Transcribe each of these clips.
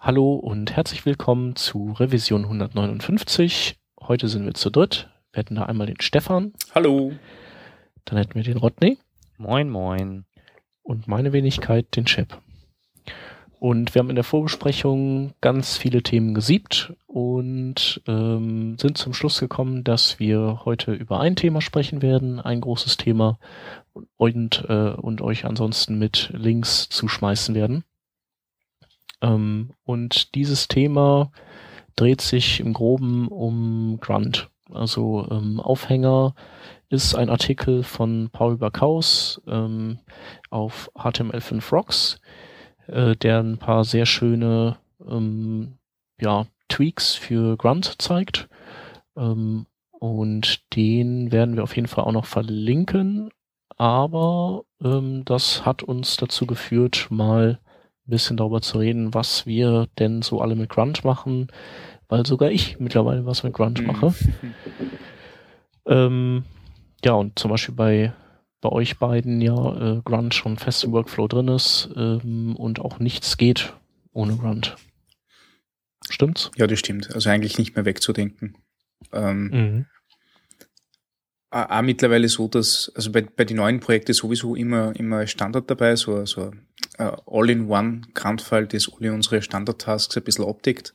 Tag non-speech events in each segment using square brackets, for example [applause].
Hallo und herzlich willkommen zu Revision 159. Heute sind wir zu dritt. Wir hätten da einmal den Stefan. Hallo. Dann hätten wir den Rodney. Moin, moin. Und meine Wenigkeit, den Chip. Und wir haben in der Vorbesprechung ganz viele Themen gesiebt und ähm, sind zum Schluss gekommen, dass wir heute über ein Thema sprechen werden, ein großes Thema und, äh, und euch ansonsten mit Links zuschmeißen werden. Ähm, und dieses Thema dreht sich im Groben um Grunt. Also ähm, Aufhänger ist ein Artikel von Paul Backhaus ähm, auf HTML5 Rocks äh, der ein paar sehr schöne ähm, ja, Tweaks für Grunt zeigt. Ähm, und den werden wir auf jeden Fall auch noch verlinken. Aber ähm, das hat uns dazu geführt, mal ein bisschen darüber zu reden, was wir denn so alle mit Grunt machen, weil sogar ich mittlerweile was mit Grunt mhm. mache. [laughs] ähm, ja, und zum Beispiel bei bei euch beiden ja äh, Grunt schon fest im Workflow drin ist ähm, und auch nichts geht ohne Grunt. Stimmt's? Ja, das stimmt. Also eigentlich nicht mehr wegzudenken. Ähm, mhm. Auch mittlerweile so, dass, also bei, bei den neuen Projekten sowieso immer, immer Standard dabei, so, so uh, All-in-One Grunt-File, das alle unsere Standard-Tasks ein bisschen abdeckt.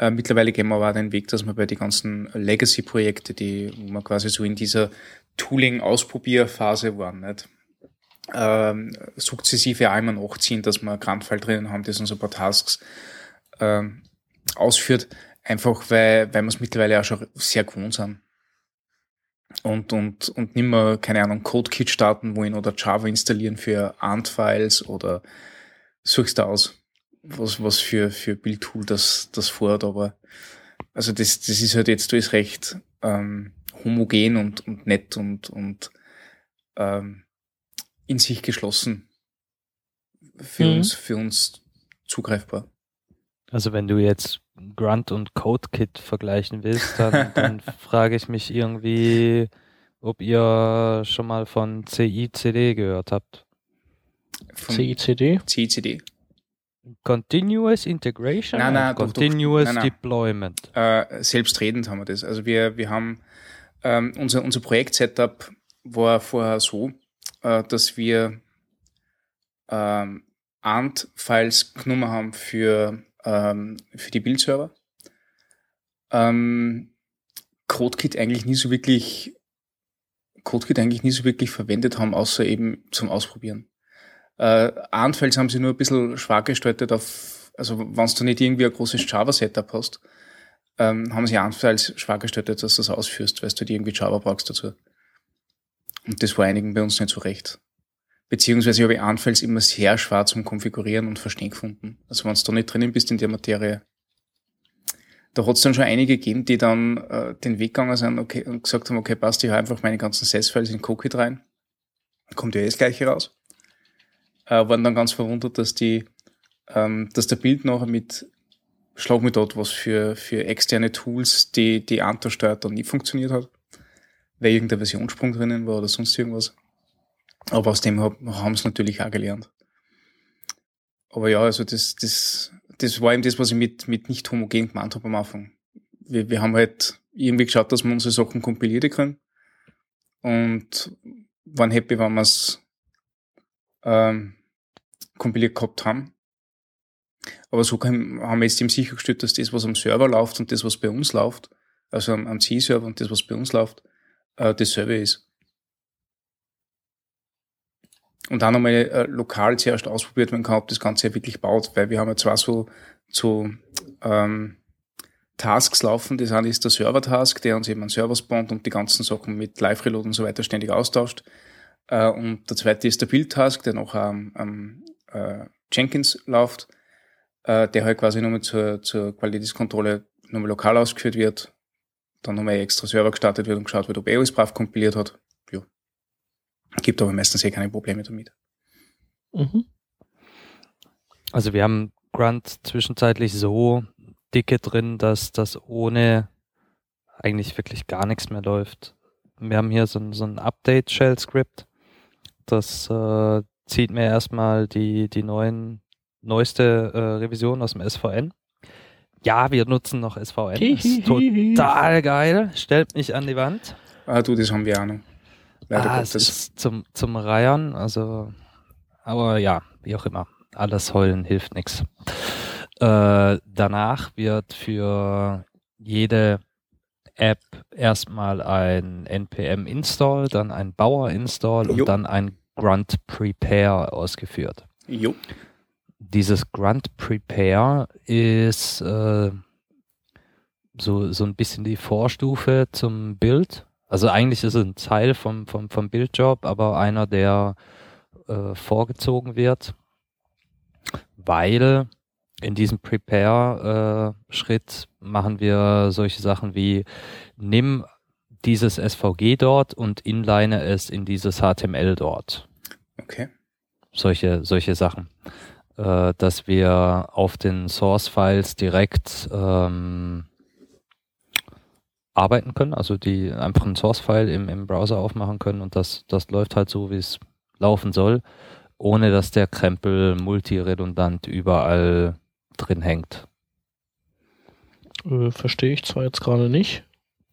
Uh, mittlerweile gehen wir aber auch den Weg, dass wir bei den ganzen Legacy-Projekte, die, wo man quasi so in dieser Tooling-Ausprobierphase waren, nicht? Ähm, sukzessive einmal nachziehen, dass wir Grandfall drinnen haben, das uns ein paar Tasks ähm, ausführt, einfach weil, weil wir es mittlerweile auch schon sehr gewohnt sind. Und, und, und nicht mehr, keine Ahnung, CodeKit starten wollen oder Java installieren für Ant-Files oder suchst du aus, was, was für, für Bildtool das, das fordert, aber also das, das ist halt jetzt alles recht ähm, homogen und, und nett und, und ähm, in sich geschlossen für mhm. uns, für uns zugreifbar. Also wenn du jetzt Grunt und CodeKit vergleichen willst, dann, [laughs] dann frage ich mich irgendwie, ob ihr schon mal von CICD gehört habt. Von CICD? CICD. Continuous Integration? Nein, nein, Continuous doch, nein, nein. Deployment. Äh, selbstredend haben wir das. Also wir, wir haben ähm, unser, unser Projekt-Setup war vorher so, äh, dass wir ähm, Ant-Files genommen haben für, ähm, für die Bildserver. Ähm, CodeKit eigentlich nie so wirklich CodeKit eigentlich nie so wirklich verwendet haben, außer eben zum Ausprobieren. Äh, Ant-Files haben sie nur ein bisschen schwach gestaltet auf, also wenn du nicht irgendwie ein großes Java-Setup hast, ähm, haben sie anfangs schwach gestellt, dass du das ausführst, weil du die irgendwie Java brauchst dazu. Und das war einigen bei uns nicht so recht. Beziehungsweise habe ich anfangs immer sehr schwer zum Konfigurieren und Verstehen gefunden. Also wenn du da nicht drinnen bist in der Materie, da hat es dann schon einige gegeben, die dann äh, den Weg gegangen sind okay, und gesagt haben, okay, passt, ich habe einfach meine ganzen SES-Files in Cookit rein. Kommt ja eh das gleiche raus. Äh, waren dann ganz verwundert, dass die, ähm, dass der Bild nachher mit schlag mir dort was für, für externe Tools, die die Antersteuert dann nie funktioniert hat, weil irgendein Versionssprung drinnen war oder sonst irgendwas. Aber aus dem haben sie natürlich auch gelernt. Aber ja, also das, das, das war eben das, was ich mit, mit nicht homogen gemeint habe am Anfang. Wir, wir haben halt irgendwie geschaut, dass wir unsere Sachen kompilieren können. Und waren happy, wenn wir es ähm, kompiliert gehabt haben. Aber so haben wir jetzt eben sichergestellt, dass das, was am Server läuft und das, was bei uns läuft, also am, am C-Server und das, was bei uns läuft, äh, dasselbe ist. Und dann nochmal äh, lokal zuerst ausprobiert werden kann, ob das Ganze ja wirklich baut, weil wir haben ja zwar so, so ähm, Tasks laufen. Das eine ist der Server-Task, der uns eben einen Server spawnt und die ganzen Sachen mit Live-Reload und so weiter ständig austauscht. Äh, und der zweite ist der Build-Task, der noch am ähm, äh, Jenkins läuft äh, der halt quasi nochmal zur, zur Qualitätskontrolle nochmal lokal ausgeführt wird, dann nochmal extra Server gestartet wird und geschaut wird, ob alles brav kompiliert hat. Gibt aber meistens eh keine Probleme damit. Mhm. Also wir haben Grunt zwischenzeitlich so dicke drin, dass das ohne eigentlich wirklich gar nichts mehr läuft. Wir haben hier so ein, so ein Update-Shell-Script. Das äh, zieht mir erstmal die, die neuen neueste äh, Revision aus dem SVN. Ja, wir nutzen noch SVN. Ist total geil. Stellt mich an die Wand. Ah, du, das haben wir auch noch. Leider ah, es ist zum, zum Reiern, also, aber ja, wie auch immer. Alles heulen hilft nichts. Äh, danach wird für jede App erstmal ein npm Install, dann ein Bauer Install und dann ein Grunt Prepare ausgeführt. Jo. Dieses Grunt Prepare ist äh, so, so ein bisschen die Vorstufe zum Bild. Also eigentlich ist es ein Teil vom, vom, vom Bildjob, aber einer, der äh, vorgezogen wird, weil in diesem Prepare-Schritt äh, machen wir solche Sachen wie nimm dieses SVG dort und inline es in dieses HTML dort. Okay. Solche, solche Sachen. Äh, dass wir auf den Source-Files direkt ähm, arbeiten können, also die einfach einen Source-File im, im Browser aufmachen können und das, das läuft halt so, wie es laufen soll, ohne dass der Krempel multiredundant überall drin hängt. Äh, verstehe ich zwar jetzt gerade nicht.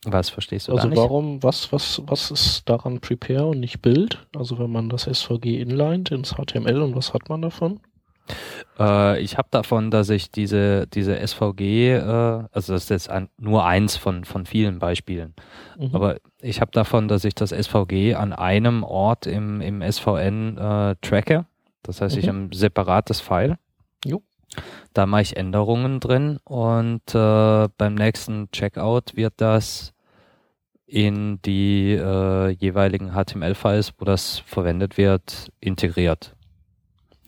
Was verstehst du Also nicht? warum, was, was, was ist daran Prepare und nicht Build? Also wenn man das SVG inlined ins HTML und was hat man davon? Äh, ich habe davon, dass ich diese, diese SVG, äh, also das ist jetzt ein, nur eins von, von vielen Beispielen, mhm. aber ich habe davon, dass ich das SVG an einem Ort im, im SVN äh, tracke. Das heißt, mhm. ich habe ein separates File. Jo. Da mache ich Änderungen drin und äh, beim nächsten Checkout wird das in die äh, jeweiligen HTML-Files, wo das verwendet wird, integriert.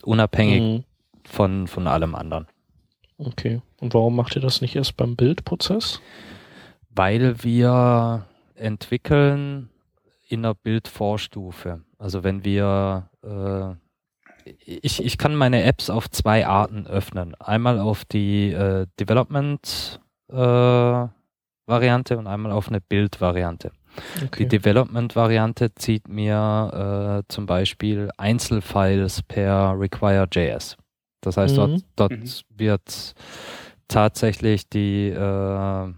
Unabhängig mhm. Von, von allem anderen. Okay. Und warum macht ihr das nicht erst beim Bildprozess? Weil wir entwickeln in der Bildvorstufe. Also wenn wir äh, ich, ich kann meine Apps auf zwei Arten öffnen. Einmal auf die äh, Development äh, Variante und einmal auf eine Build-Variante. Okay. Die Development-Variante zieht mir äh, zum Beispiel Einzelfiles per Require.js. Das heißt, mhm. dort, dort mhm. wird tatsächlich die äh,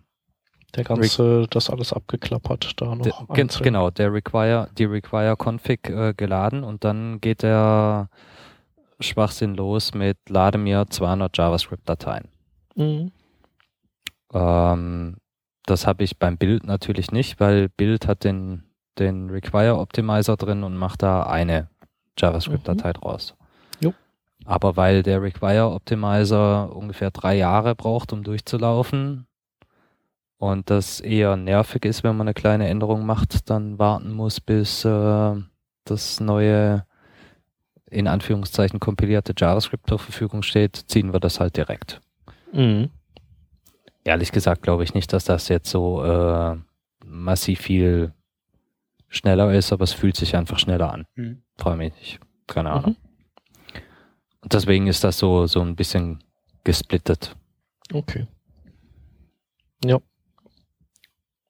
der ganze, das alles abgeklappert da noch. De, genau, der Require, die Require Config äh, geladen und dann geht der Schwachsinn los mit lade mir 200 JavaScript-Dateien. Mhm. Ähm, das habe ich beim Bild natürlich nicht, weil Bild hat den, den Require Optimizer drin und macht da eine JavaScript-Datei mhm. draus. Aber weil der Require Optimizer ungefähr drei Jahre braucht, um durchzulaufen, und das eher nervig ist, wenn man eine kleine Änderung macht, dann warten muss, bis äh, das neue in Anführungszeichen kompilierte JavaScript zur Verfügung steht, ziehen wir das halt direkt. Mhm. Ehrlich gesagt glaube ich nicht, dass das jetzt so äh, massiv viel schneller ist, aber es fühlt sich einfach schneller an. Mhm. Freue mich nicht. Keine mhm. Ahnung. Mhm. Und deswegen ist das so, so ein bisschen gesplittet. Okay. Ja.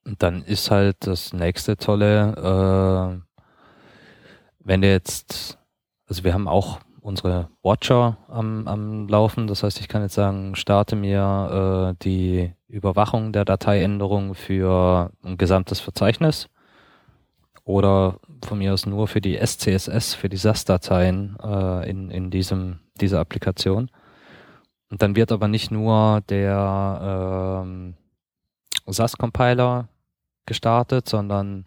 Und dann ist halt das nächste Tolle, äh, wenn du jetzt also wir haben auch unsere Watcher am, am Laufen. Das heißt, ich kann jetzt sagen, starte mir äh, die Überwachung der Dateiänderung für ein gesamtes Verzeichnis oder von mir aus nur für die SCSS, für die SAS-Dateien äh, in, in diesem, dieser Applikation. Und dann wird aber nicht nur der ähm, SAS-Compiler gestartet, sondern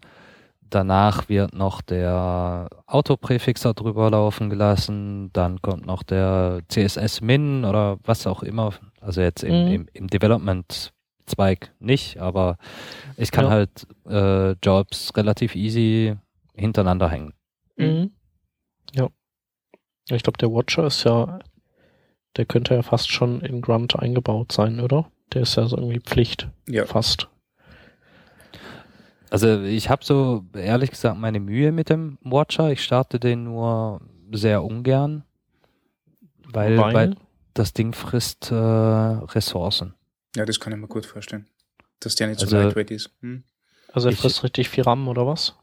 Danach wird noch der Autopräfixer drüber laufen gelassen. Dann kommt noch der CSS-Min oder was auch immer. Also jetzt im, mhm. im, im Development-Zweig nicht, aber ich kann ja. halt äh, Jobs relativ easy hintereinander hängen. Mhm. Ich glaube, der Watcher ist ja, der könnte ja fast schon in Grunt eingebaut sein, oder? Der ist ja so irgendwie Pflicht. Ja. Fast. Also ich habe so ehrlich gesagt meine Mühe mit dem Watcher. Ich starte den nur sehr ungern, weil, weil? weil das Ding frisst äh, Ressourcen. Ja, das kann ich mir gut vorstellen. Dass der nicht so also, lightweight ist. Hm. Also er frisst richtig viel RAM oder was?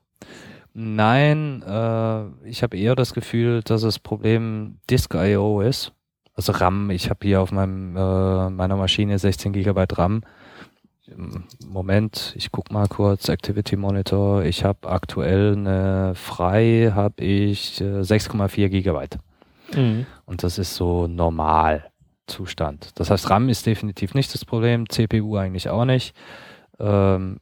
Nein, äh, ich habe eher das Gefühl, dass das Problem Disk.io ist. Also RAM, ich habe hier auf meinem, äh, meiner Maschine 16 GB RAM. Moment, ich guck mal kurz, Activity Monitor. Ich habe aktuell eine frei, habe ich äh, 6,4 Gigabyte. Mhm. Und das ist so normal Zustand. Das heißt, RAM ist definitiv nicht das Problem, CPU eigentlich auch nicht. Ähm,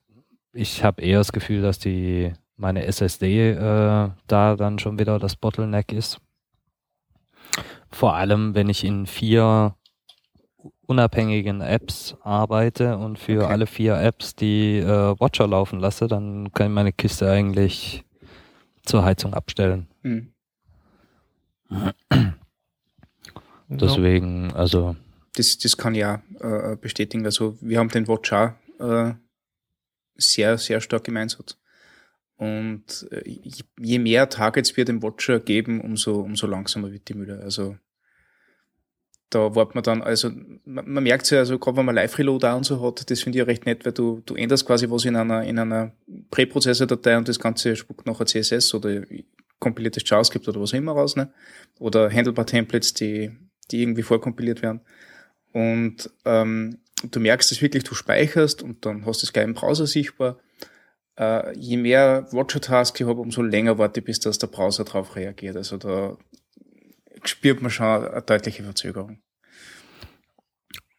ich habe eher das Gefühl, dass die meine SSD äh, da dann schon wieder das Bottleneck ist. Vor allem, wenn ich in vier unabhängigen Apps arbeite und für okay. alle vier Apps die äh, Watcher laufen lasse, dann kann ich meine Kiste eigentlich zur Heizung abstellen. Mhm. [clears throat] Deswegen, also. Das, das kann auch äh, bestätigen. Also wir haben den Watcher äh, sehr, sehr stark im Einsatz. Und äh, je mehr Targets wir dem Watcher geben, umso, umso langsamer wird die Mühle. Also da wartet man dann, also man, man merkt ja, also gerade wenn man Live-Reload und so hat, das finde ich ja recht nett, weil du, du änderst quasi was in einer, in einer Präprozessor-Datei und das Ganze spuckt nachher CSS oder kompiliertes JavaScript oder was immer raus, ne? Oder Handlebar-Templates, die, die irgendwie vorkompiliert werden. Und ähm, du merkst es wirklich, du speicherst und dann hast du es gleich im Browser sichtbar. Äh, je mehr Watcher-Tasks ich habe, umso länger warte ich, bis das der Browser darauf reagiert. Also da spürt man schon eine deutliche Verzögerung.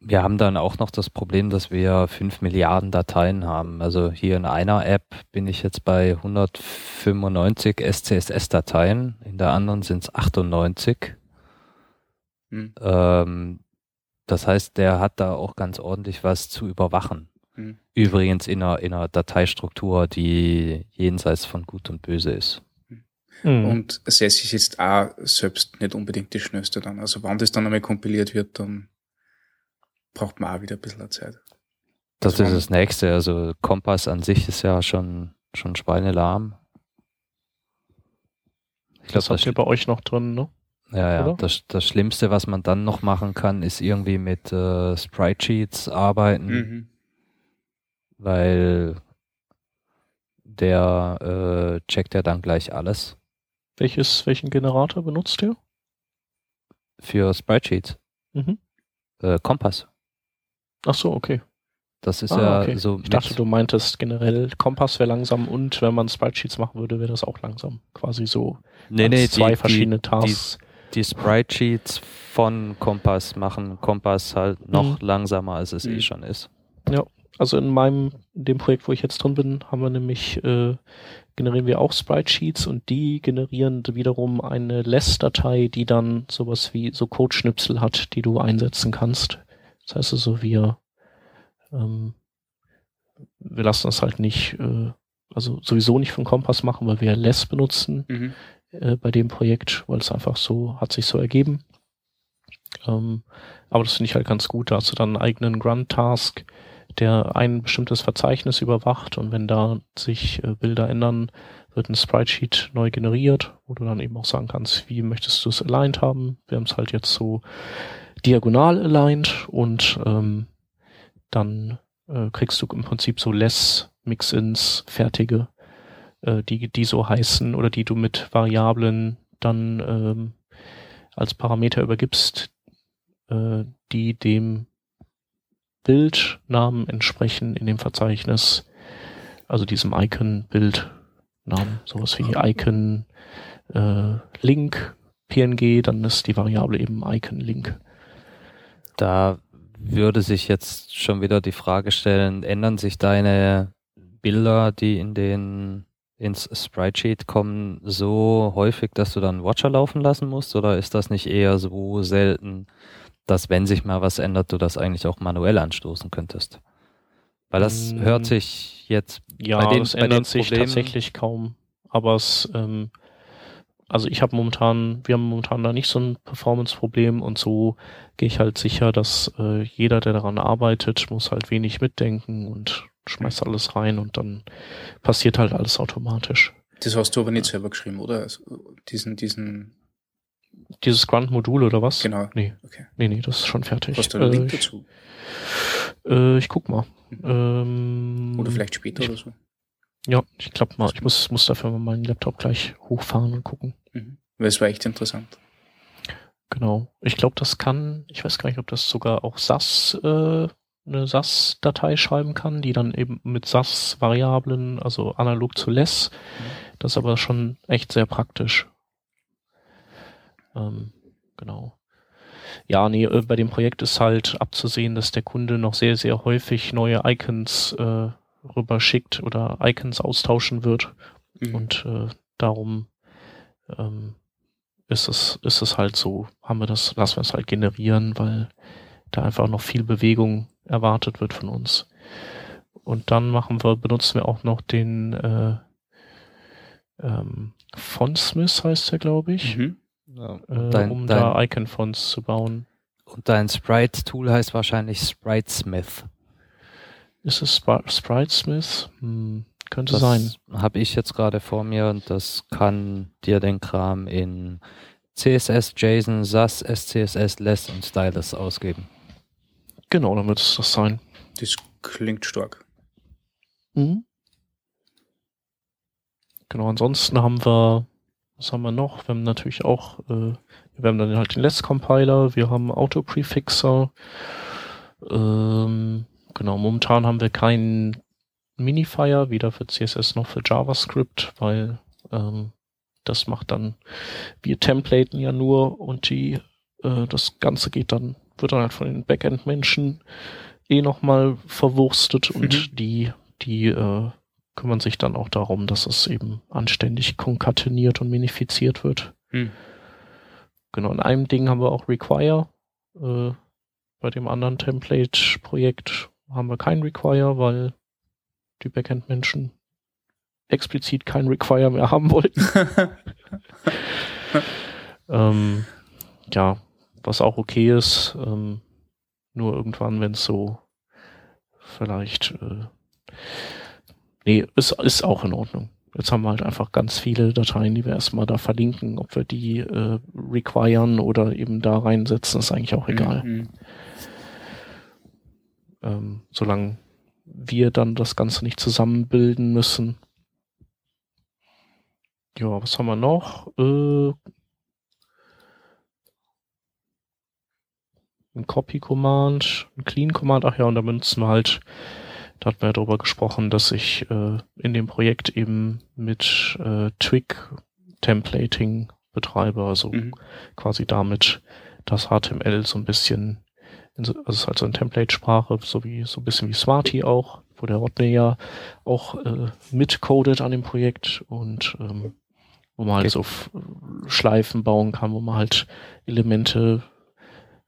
Wir haben dann auch noch das Problem, dass wir 5 Milliarden Dateien haben. Also hier in einer App bin ich jetzt bei 195 SCSS-Dateien, in der anderen sind es 98. Hm. Ähm, das heißt, der hat da auch ganz ordentlich was zu überwachen. Übrigens in einer, in einer Dateistruktur, die jenseits von Gut und Böse ist. Mhm. Und SES ist jetzt auch selbst nicht unbedingt die schnellste dann. Also wenn das dann einmal kompiliert wird, dann braucht man auch wieder ein bisschen Zeit. Das also ist das nächste. Also Kompass an sich ist ja schon, schon schweinelahm. Ich glaube, das habt ihr bei euch noch drin, ne? Ja, ja. Das, das Schlimmste, was man dann noch machen kann, ist irgendwie mit äh, Sprite Sheets arbeiten. Mhm. Weil der äh, checkt ja dann gleich alles. Welches, welchen Generator benutzt ihr? Für Sprite Sheets. Mhm. Äh, Kompass. Ach so, okay. Das ist ah, ja okay. so. Ich dachte, du meintest generell, Kompass wäre langsam und wenn man Sprite Sheets machen würde, wäre das auch langsam. Quasi so nee, nee, zwei die, verschiedene Tasks. Die, die Sprite Sheets von Kompass machen Kompass halt noch mhm. langsamer, als es eh mhm. eh schon ist. Ja, also in meinem, in dem Projekt, wo ich jetzt drin bin, haben wir nämlich, äh, generieren wir auch Sprite Sheets und die generieren wiederum eine Less-Datei, die dann sowas wie so Codeschnipsel hat, die du einsetzen kannst. Das heißt also, wir, ähm, wir lassen das halt nicht, äh, also sowieso nicht von Kompass machen, weil wir Less benutzen mhm. äh, bei dem Projekt, weil es einfach so, hat sich so ergeben. Ähm, aber das finde ich halt ganz gut. Da hast du dann einen eigenen Grunt-Task, der ein bestimmtes Verzeichnis überwacht und wenn da sich äh, Bilder ändern, wird ein Sprite Sheet neu generiert, wo du dann eben auch sagen kannst, wie möchtest du es aligned haben. Wir haben es halt jetzt so diagonal aligned und ähm, dann äh, kriegst du im Prinzip so less Mix-ins fertige, äh, die, die so heißen oder die du mit Variablen dann ähm, als Parameter übergibst, äh, die dem Bildnamen entsprechen in dem Verzeichnis, also diesem Icon-Bildnamen, sowas wie Icon äh, Link PNG, dann ist die Variable eben Icon Link. Da würde sich jetzt schon wieder die Frage stellen, ändern sich deine Bilder, die in den ins Sprite Sheet kommen, so häufig, dass du dann Watcher laufen lassen musst? Oder ist das nicht eher so selten, dass wenn sich mal was ändert, du das eigentlich auch manuell anstoßen könntest. Weil das mm. hört sich jetzt ja, bei den, das ändert sich tatsächlich kaum. Aber es, ähm, also ich habe momentan, wir haben momentan da nicht so ein Performance-Problem und so gehe ich halt sicher, dass äh, jeder, der daran arbeitet, muss halt wenig mitdenken und schmeißt alles rein und dann passiert halt alles automatisch. Das hast du aber nicht selber geschrieben, oder? Also diesen, diesen dieses Grunt-Modul oder was? Genau. Nee. Okay. nee, nee, das ist schon fertig. Hast du einen äh, Link dazu? Äh, ich guck mal. Mhm. Ähm, oder vielleicht später ich, oder so. Ja, ich glaube mal, ich muss, muss dafür mal meinen Laptop gleich hochfahren und gucken. Mhm. Es war echt interessant. Genau. Ich glaube, das kann, ich weiß gar nicht, ob das sogar auch SAS, äh, eine SAS-Datei schreiben kann, die dann eben mit SAS-Variablen, also analog zu less. Mhm. Das ist aber schon echt sehr praktisch. Ähm, genau. Ja, nee, äh, bei dem Projekt ist halt abzusehen, dass der Kunde noch sehr, sehr häufig neue Icons äh, rüberschickt oder Icons austauschen wird. Mhm. Und äh, darum ähm, ist es, ist es halt so, haben wir das, lassen wir es halt generieren, weil da einfach noch viel Bewegung erwartet wird von uns. Und dann machen wir, benutzen wir auch noch den äh, ähm, Fontsmith heißt der, glaube ich, mhm. Ja. äh, dein, um dein, da Icon-Fonts zu bauen. Und dein Sprite-Tool heißt wahrscheinlich Spritesmith. Ist es Sp Spritesmith? Hm, könnte das sein. Habe ich jetzt gerade vor mir und das kann dir den Kram in CSS, JSON, SAS, SCSS, Less und Stylus ausgeben. Genau, dann wird es das sein. Das klingt stark. Mhm. Genau, ansonsten haben wir, was haben wir noch? Wir haben natürlich auch, äh, wir haben dann halt den Less-Compiler, wir haben Auto-Prefixer. Ähm, genau, momentan haben wir keinen Minifier, weder für CSS noch für JavaScript, weil ähm, das macht dann, wir templaten ja nur und die, äh, das Ganze geht dann, wird dann halt von den Backend-Menschen eh nochmal verwurstet und mhm. die, die äh, kümmern sich dann auch darum, dass es eben anständig konkateniert und minifiziert wird. Mhm. Genau, in einem Ding haben wir auch Require. Äh, bei dem anderen Template-Projekt haben wir kein Require, weil die Backend-Menschen explizit kein Require mehr haben wollten. [laughs] ähm, ja, was auch okay ist. Ähm, nur irgendwann, wenn es so vielleicht äh, nee, ist, ist auch in Ordnung. Jetzt haben wir halt einfach ganz viele Dateien, die wir erstmal da verlinken. Ob wir die äh, requiren oder eben da reinsetzen, ist eigentlich auch egal. Mhm. Ähm, solange wir dann das Ganze nicht zusammenbilden müssen. Ja, was haben wir noch? Äh, ein Copy-Command, ein Clean-Command, ach ja, und da benutzen wir halt, da hatten wir ja darüber gesprochen, dass ich äh, in dem Projekt eben mit äh, Twig Templating betreibe, also mhm. quasi damit das HTML so ein bisschen also es ist halt so eine Template-Sprache, so wie so ein bisschen wie Smarty auch, wo der Rodney ja auch äh, mitcodet an dem Projekt und ähm, wo man halt okay. so Schleifen bauen kann, wo man halt Elemente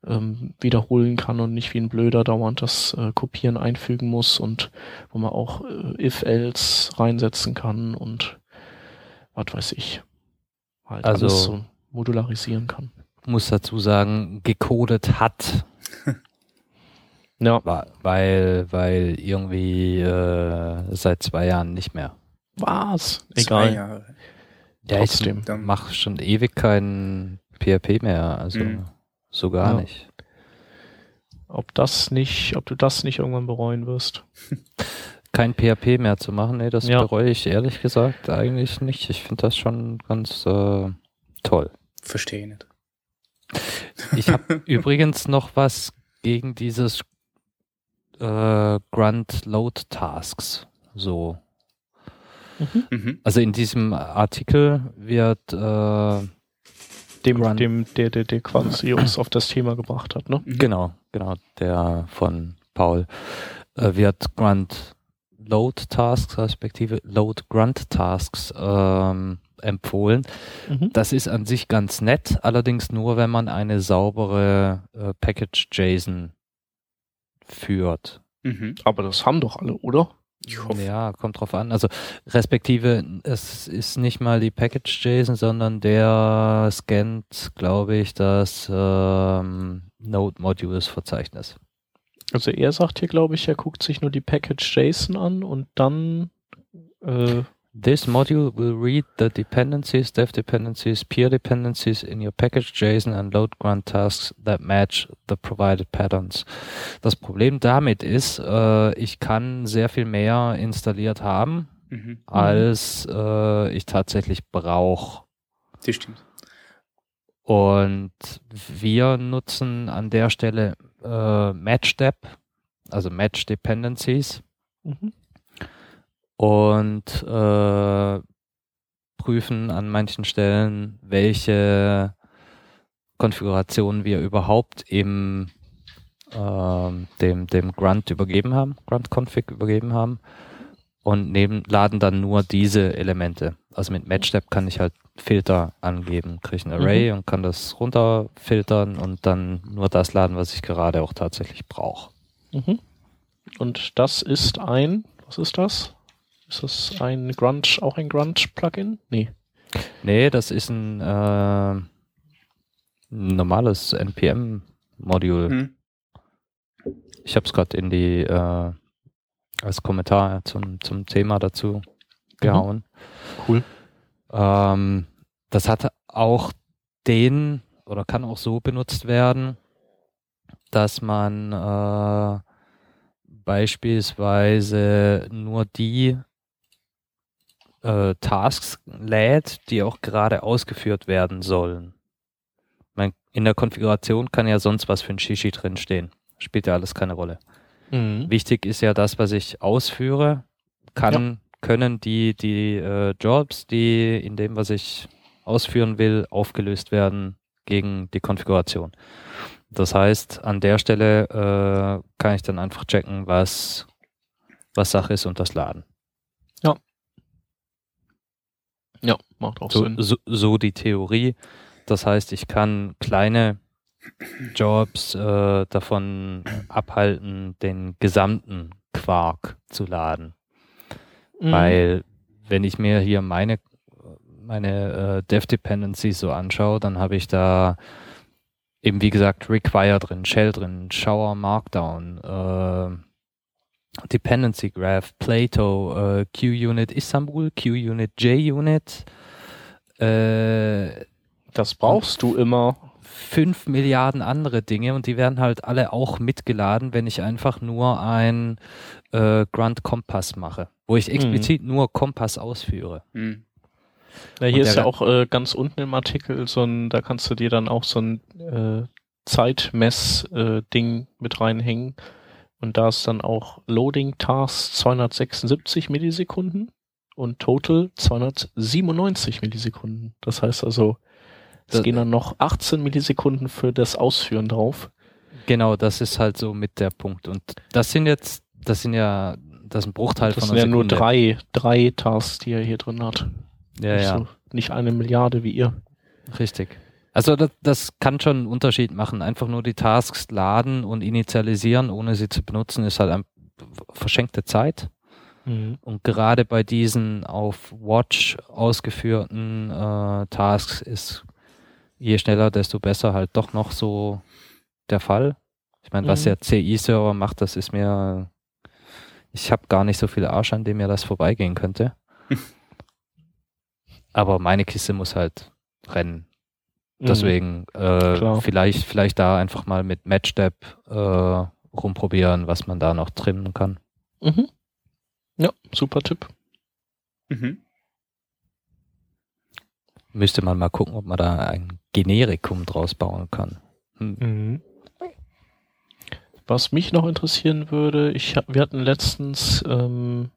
ähm, wiederholen kann und nicht wie ein Blöder dauernd das äh, Kopieren einfügen muss und wo man auch äh, if-else reinsetzen kann und was weiß ich. Halt also alles so modularisieren kann. Muss dazu sagen, gecodet hat ja. Weil, weil irgendwie äh, seit zwei Jahren nicht mehr. Was? Egal. Zwei Jahre. Ja, Trotzdem. ich mache schon ewig kein PHP mehr, also mhm. So gar ja. nicht. Ob das nicht, ob du das nicht irgendwann bereuen wirst. [laughs] Kein PHP mehr zu machen, nee, das ja. bereue ich ehrlich gesagt eigentlich nicht. Ich finde das schon ganz äh, toll. Verstehe nicht. Ich habe [laughs] übrigens noch was gegen dieses äh, Grunt Load Tasks. So. Mhm. mhm. Also in diesem Artikel wird äh, dem, Grunt, dem der, der, der quasi uns auf das Thema gebracht hat, ne? Mhm. Genau, genau, der von Paul äh, wird Grunt Load Tasks respektive Load Grunt Tasks ähm, empfohlen. Mhm. Das ist an sich ganz nett, allerdings nur, wenn man eine saubere äh, Package JSON führt. Mhm. Aber das haben doch alle, oder? Ja, kommt drauf an. Also respektive, es ist nicht mal die Package JSON, sondern der scannt, glaube ich, das ähm, Node Modules Verzeichnis. Also er sagt hier, glaube ich, er guckt sich nur die Package JSON an und dann äh, This module will read the dependencies, dev dependencies, peer dependencies in your package JSON and load grunt tasks that match the provided patterns. Das Problem damit ist, äh, ich kann sehr viel mehr installiert haben, mhm. als äh, ich tatsächlich brauche. Das stimmt. Und wir nutzen an der Stelle äh, MatchDep, also Match Dependencies. Mhm. Und äh, prüfen an manchen Stellen, welche Konfigurationen wir überhaupt im ähm, dem, dem Grunt übergeben haben, Grunt-Config übergeben haben und neben, laden dann nur diese Elemente. Also mit Matchstep kann ich halt Filter angeben, kriege ein Array mhm. und kann das runterfiltern und dann nur das laden, was ich gerade auch tatsächlich brauche. Mhm. Und das ist ein, was ist das? Ist das ein Grunt, auch ein Grunt-Plugin? Nee. Nee, das ist ein äh, normales NPM-Modul. Mhm. Ich habe es gerade in die äh, als Kommentar zum, zum Thema dazu gehauen. Mhm. Cool. Ähm, das hat auch den oder kann auch so benutzt werden, dass man äh, beispielsweise nur die äh, Tasks lädt, die auch gerade ausgeführt werden sollen. Man, in der Konfiguration kann ja sonst was für ein Shishi drinstehen spielt ja alles keine Rolle. Mhm. Wichtig ist ja das, was ich ausführe, kann, ja. können die, die äh, Jobs, die in dem, was ich ausführen will, aufgelöst werden gegen die Konfiguration. Das heißt, an der Stelle äh, kann ich dann einfach checken, was, was Sache ist und das laden. Ja. Ja, macht auch so, Sinn. So, so die Theorie. Das heißt, ich kann kleine Jobs äh, davon abhalten, den gesamten Quark zu laden. Mhm. Weil wenn ich mir hier meine, meine äh, Dev-Dependencies so anschaue, dann habe ich da eben wie gesagt Require drin, Shell drin, Shower Markdown, äh, Dependency Graph, Plato, äh, QUnit Istanbul, QUnit JUnit. Äh, das brauchst du immer fünf Milliarden andere Dinge und die werden halt alle auch mitgeladen, wenn ich einfach nur ein äh, Grunt Kompass mache, wo ich explizit mhm. nur Kompass ausführe. Mhm. Ja, hier ist ja auch äh, ganz unten im Artikel so ein, da kannst du dir dann auch so ein äh, Zeitmess-Ding äh, mit reinhängen. Und da ist dann auch Loading Task 276 Millisekunden und Total 297 Millisekunden. Das heißt also, es gehen dann noch 18 Millisekunden für das Ausführen drauf. Genau, das ist halt so mit der Punkt. Und das sind jetzt, das sind ja, das ist ein Bruchteil das von einer. Das sind ja nur drei, drei Tasks, die er hier drin hat. Ja, nicht ja. So, nicht eine Milliarde wie ihr. Richtig. Also das, das kann schon einen Unterschied machen. Einfach nur die Tasks laden und initialisieren, ohne sie zu benutzen, ist halt verschenkte Zeit. Mhm. Und gerade bei diesen auf Watch ausgeführten äh, Tasks ist je schneller, desto besser halt doch noch so der Fall. Ich meine, mhm. was der CI-Server macht, das ist mir, ich habe gar nicht so viel Arsch, an dem mir das vorbeigehen könnte. [laughs] Aber meine Kiste muss halt rennen. Mhm. Deswegen äh, vielleicht, vielleicht da einfach mal mit Matchstep äh, rumprobieren, was man da noch trimmen kann. Mhm. Ja, super Tipp. Mhm. Müsste man mal gucken, ob man da ein Generikum draus bauen kann. Hm. Mhm. Was mich noch interessieren würde, ich wir hatten letztens, ähm,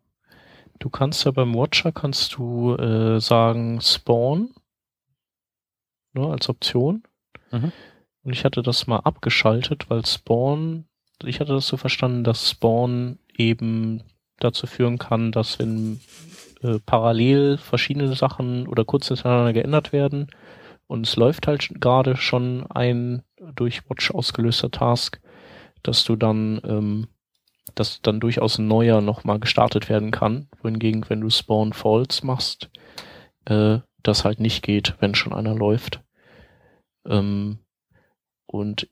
du kannst ja beim Watcher kannst du äh, sagen Spawn ne, als Option. Mhm. Und ich hatte das mal abgeschaltet, weil Spawn, ich hatte das so verstanden, dass Spawn eben dazu führen kann, dass wenn äh, parallel verschiedene Sachen oder kurz hintereinander geändert werden. Und es läuft halt gerade schon ein durch Watch ausgelöster Task, dass du dann, ähm, dass dann durchaus ein neuer nochmal gestartet werden kann. Wohingegen, wenn du Spawn False machst, äh, das halt nicht geht, wenn schon einer läuft. Ähm, und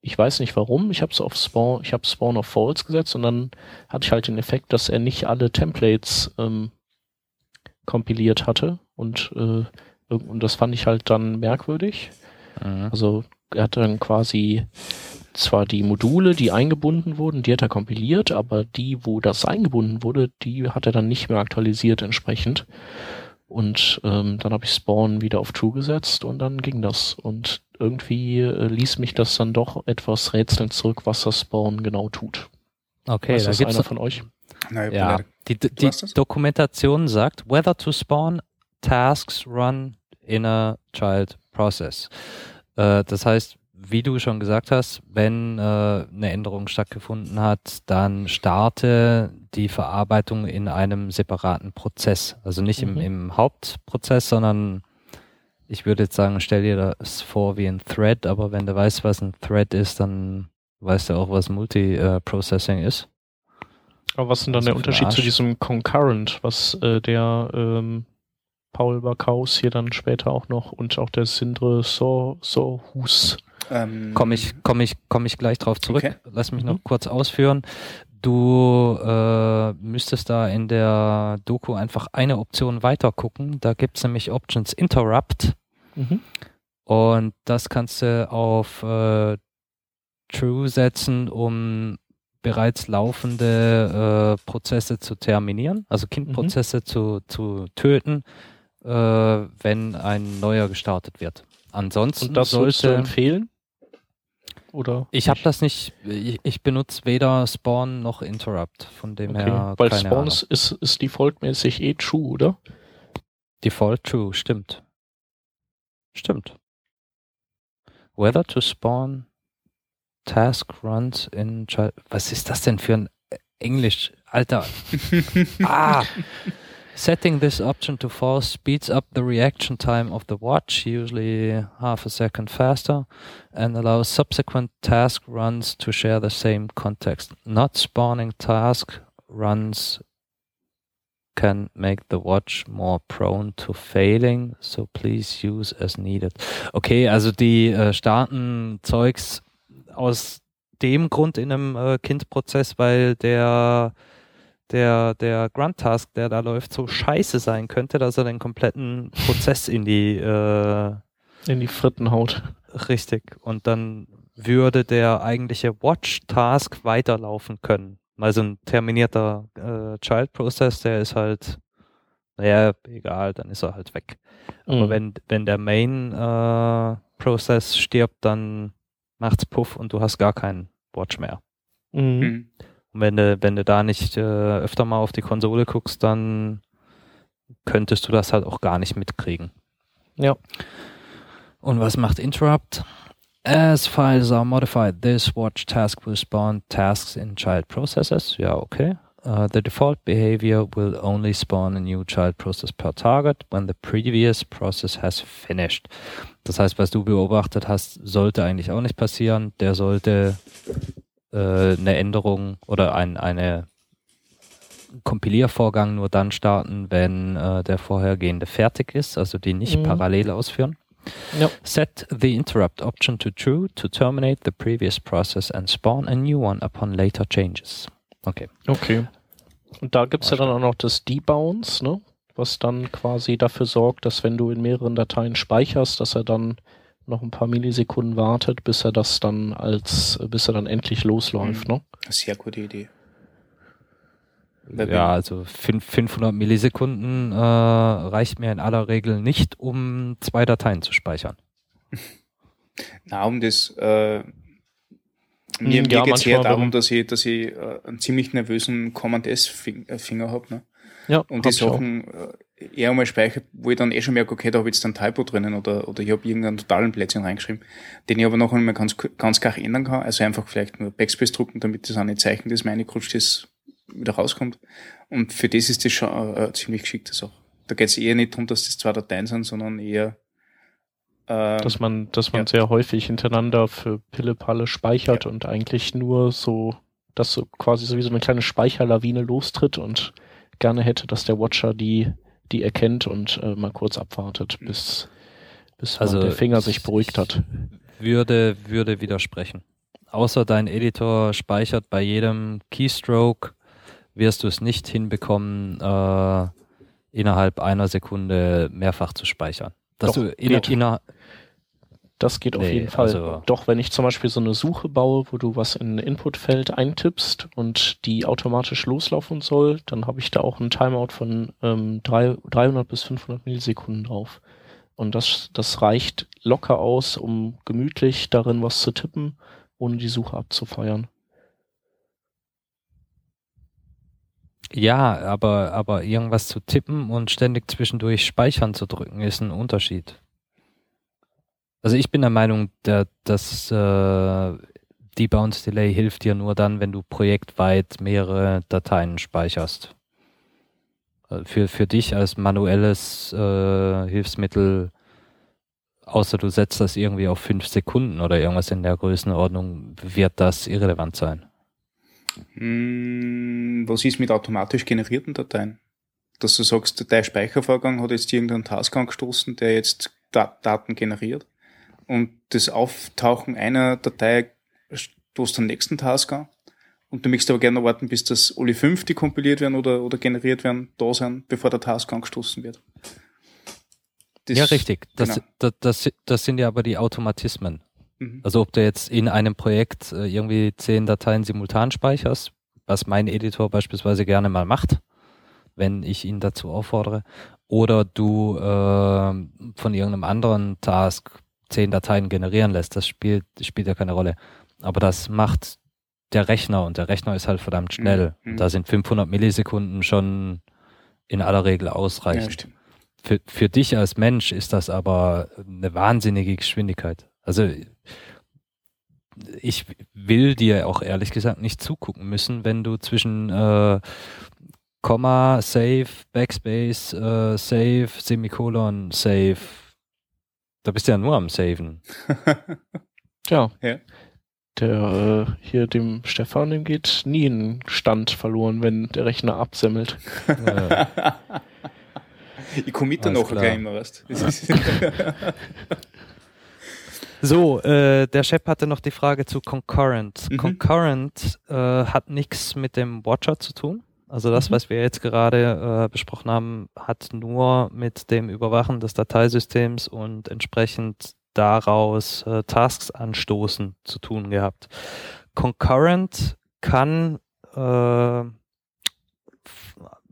ich weiß nicht warum, ich habe es auf Spawn, ich habe Spawn auf False gesetzt und dann hatte ich halt den Effekt, dass er nicht alle Templates ähm, kompiliert hatte und, äh, und das fand ich halt dann merkwürdig. Mhm. Also er hat dann quasi zwar die Module, die eingebunden wurden, die hat er kompiliert, aber die, wo das eingebunden wurde, die hat er dann nicht mehr aktualisiert entsprechend. Und ähm, dann habe ich Spawn wieder auf True gesetzt und dann ging das. Und irgendwie äh, ließ mich das dann doch etwas rätselnd zurück, was das Spawn genau tut. Okay, Weiß da das gibt's einer von euch? Nein, ja, die, die? Dokumentation sagt, whether to spawn tasks run in a child process. Äh, das heißt, wie du schon gesagt hast, wenn äh, eine Änderung stattgefunden hat, dann starte die Verarbeitung in einem separaten Prozess. Also nicht im, Mhm. im Hauptprozess, sondern ich würde jetzt sagen, stell dir das vor wie ein Thread, aber wenn du weißt, was ein Thread ist, dann weißt du auch, was Multiprocessing ist. Aber was ist denn dann Also der Unterschied zu diesem Concurrent, was äh, der ähm, Paul Backhaus hier dann später auch noch und auch der Sindre So Sohus Ähm, Komme ich, komme ich, komme ich gleich drauf zurück. Okay. Lass mich Mhm. noch kurz ausführen. Du äh, müsstest da in der Doku einfach eine Option weiter gucken. Da gibt's nämlich Options Interrupt Mhm. und das kannst du auf äh, True setzen, um bereits laufende äh, Prozesse zu terminieren, also Kindprozesse zu, zu töten, äh, wenn ein neuer gestartet wird. Ansonsten Und das sollst du sollte empfehlen? Oder? ich habe das nicht, ich, ich benutze weder Spawn noch Interrupt, von dem Okay. her Weil keine Spawn Ahnung. ist, ist, ist defaultmäßig eh true, oder? Default True, stimmt. Stimmt. Whether to spawn task runs in child. Was ist das denn für ein Englisch? Alter. [laughs] ah! Setting this option to false speeds up the reaction time of the watch, usually half a second faster, and allows subsequent task runs to share the same context. Not spawning task runs can make the watch more prone to failing, so please use as needed. Okay, also die äh, starten Zeugs aus dem Grund in einem äh, Kindprozess, weil der der der Grunt Task, der da läuft, so scheiße sein könnte, dass er den kompletten Prozess in die äh, In die Fritten haut. Richtig. Und dann würde der eigentliche Watch-Task weiterlaufen können. Also ein terminierter äh, Child-Process, der ist halt, naja, egal, dann ist er halt weg. Aber Mhm. wenn, wenn der Main-Process stirbt, dann macht's Puff und du hast gar keinen Watch mehr. Mhm. Und wenn du, wenn du da nicht äh, öfter mal auf die Konsole guckst, dann könntest du das halt auch gar nicht mitkriegen. Ja. Und was macht Interrupt? As files are modified, this watch task will spawn tasks in child processes. Ja, okay. Uh, the default behavior will only spawn a new child process per target when the previous process has finished. Das heißt, was du beobachtet hast, sollte eigentlich auch nicht passieren. Der sollte äh, eine Änderung oder ein eine Kompiliervorgang nur dann starten, wenn äh, der vorhergehende fertig ist, also die nicht Mhm. parallel ausführen. Ja. Set the interrupt option to true to terminate the previous process and spawn a new one upon later changes. Okay. Okay. Und da gibt's ja dann auch noch das Debounce, ne? Was dann quasi dafür sorgt, dass wenn du in mehreren Dateien speicherst, dass er dann noch ein paar Millisekunden wartet, bis er das dann als, bis er dann endlich losläuft, ne? Sehr gute Idee. Ja, also fünf- 500 Millisekunden äh, reicht mir in aller Regel nicht, um zwei Dateien zu speichern. [laughs] Na, um das, äh, mir, Hm, mir ja, geht's eher darum, dass ich, dass ich äh, einen ziemlich nervösen Command-S-Finger habe, ne? Ja, Und hab die. Sachen äh, eher einmal speichere, wo ich dann eh schon merke, okay, da habe ich jetzt einen Typo drinnen oder, oder ich habe irgendeinen totalen Plätzchen reingeschrieben, den ich aber noch einmal ganz, ganz klar ändern kann. Also einfach vielleicht nur Backspace drucken, damit das eine Zeichen, das mir reingerutscht ist, wieder rauskommt. Und für das ist das schon eine, ziemlich geschickte Sache. Da geht es eher nicht darum, dass das zwei Dateien sind, sondern eher äh, dass man, dass man Ja. sehr häufig hintereinander für Pille-Palle speichert und eigentlich nur so, dass so quasi so wie so eine kleine Speicherlawine lostritt und gerne hätte, dass der Watcher die, die erkennt und äh, mal kurz abwartet, bis, bis Also der Finger sich ich- beruhigt hat. Würde, würde widersprechen. Außer dein Editor speichert bei jedem Keystroke, wirst du es nicht hinbekommen, äh, innerhalb einer Sekunde mehrfach zu speichern. Dass Doch, du inner, geht. inner, Das geht auf Nee, jeden Fall. also- Doch, wenn ich zum Beispiel so eine Suche baue, wo du was in ein Inputfeld eintippst und die automatisch loslaufen soll, dann habe ich da auch einen Timeout von ähm, drei, 300 bis 500 Millisekunden drauf. Und das, das reicht locker aus, um gemütlich darin was zu tippen, ohne die Suche abzufeuern. Ja, aber, aber irgendwas zu tippen und ständig zwischendurch speichern zu drücken, ist ein Unterschied. Also ich bin der Meinung, dass äh, Debounce Delay hilft dir nur dann, wenn du projektweit mehrere Dateien speicherst. Äh, Für, für dich als manuelles äh, Hilfsmittel, außer du setzt das irgendwie auf fünf Sekunden oder irgendwas in der Größenordnung, wird das irrelevant sein. Hm, was ist mit automatisch generierten Dateien? Dass du sagst, der Speichervorgang hat jetzt irgendeinen Task angestoßen, der jetzt Da- Daten generiert. Und das Auftauchen einer Datei stoßt den nächsten Task an. Und du möchtest aber gerne warten, bis das alle fünf, die kompiliert werden oder, oder generiert werden, da sind, bevor der Task angestoßen wird. Das- ja, richtig. Das, genau. das, das, das sind ja aber die Automatismen. Mhm. Also ob du jetzt in einem Projekt äh, irgendwie zehn Dateien simultan speicherst, was mein Editor beispielsweise gerne mal macht, wenn ich ihn dazu auffordere, oder du äh, von irgendeinem anderen Task zehn Dateien generieren lässt, das spielt, spielt ja keine Rolle. Aber das macht der Rechner und der Rechner ist halt verdammt schnell. Mhm. Da sind 500 Millisekunden schon in aller Regel Ja, ausreichend. stimmt. Für, für dich als Mensch ist das aber eine wahnsinnige Geschwindigkeit. Also ich will dir auch ehrlich gesagt nicht zugucken müssen, wenn du zwischen äh, Komma, Save, Backspace, äh, Save, Semikolon, Save. Da bist du ja nur am Saven. [laughs] Ja. Ja. Der äh, hier dem Stefan, dem geht nie ein Stand verloren, wenn der Rechner absemmelt. Äh, [laughs] ich danach klar. gleich immer, weißt du. Das [laughs] ist- So, äh, der Chef hatte noch die Frage zu Concurrent. Mhm. Concurrent äh, hat nichts mit dem Watcher zu tun. Also das, Mhm. was wir jetzt gerade äh, besprochen haben, hat nur mit dem Überwachen des Dateisystems und entsprechend daraus äh, Tasks anstoßen zu tun gehabt. Concurrent kann äh,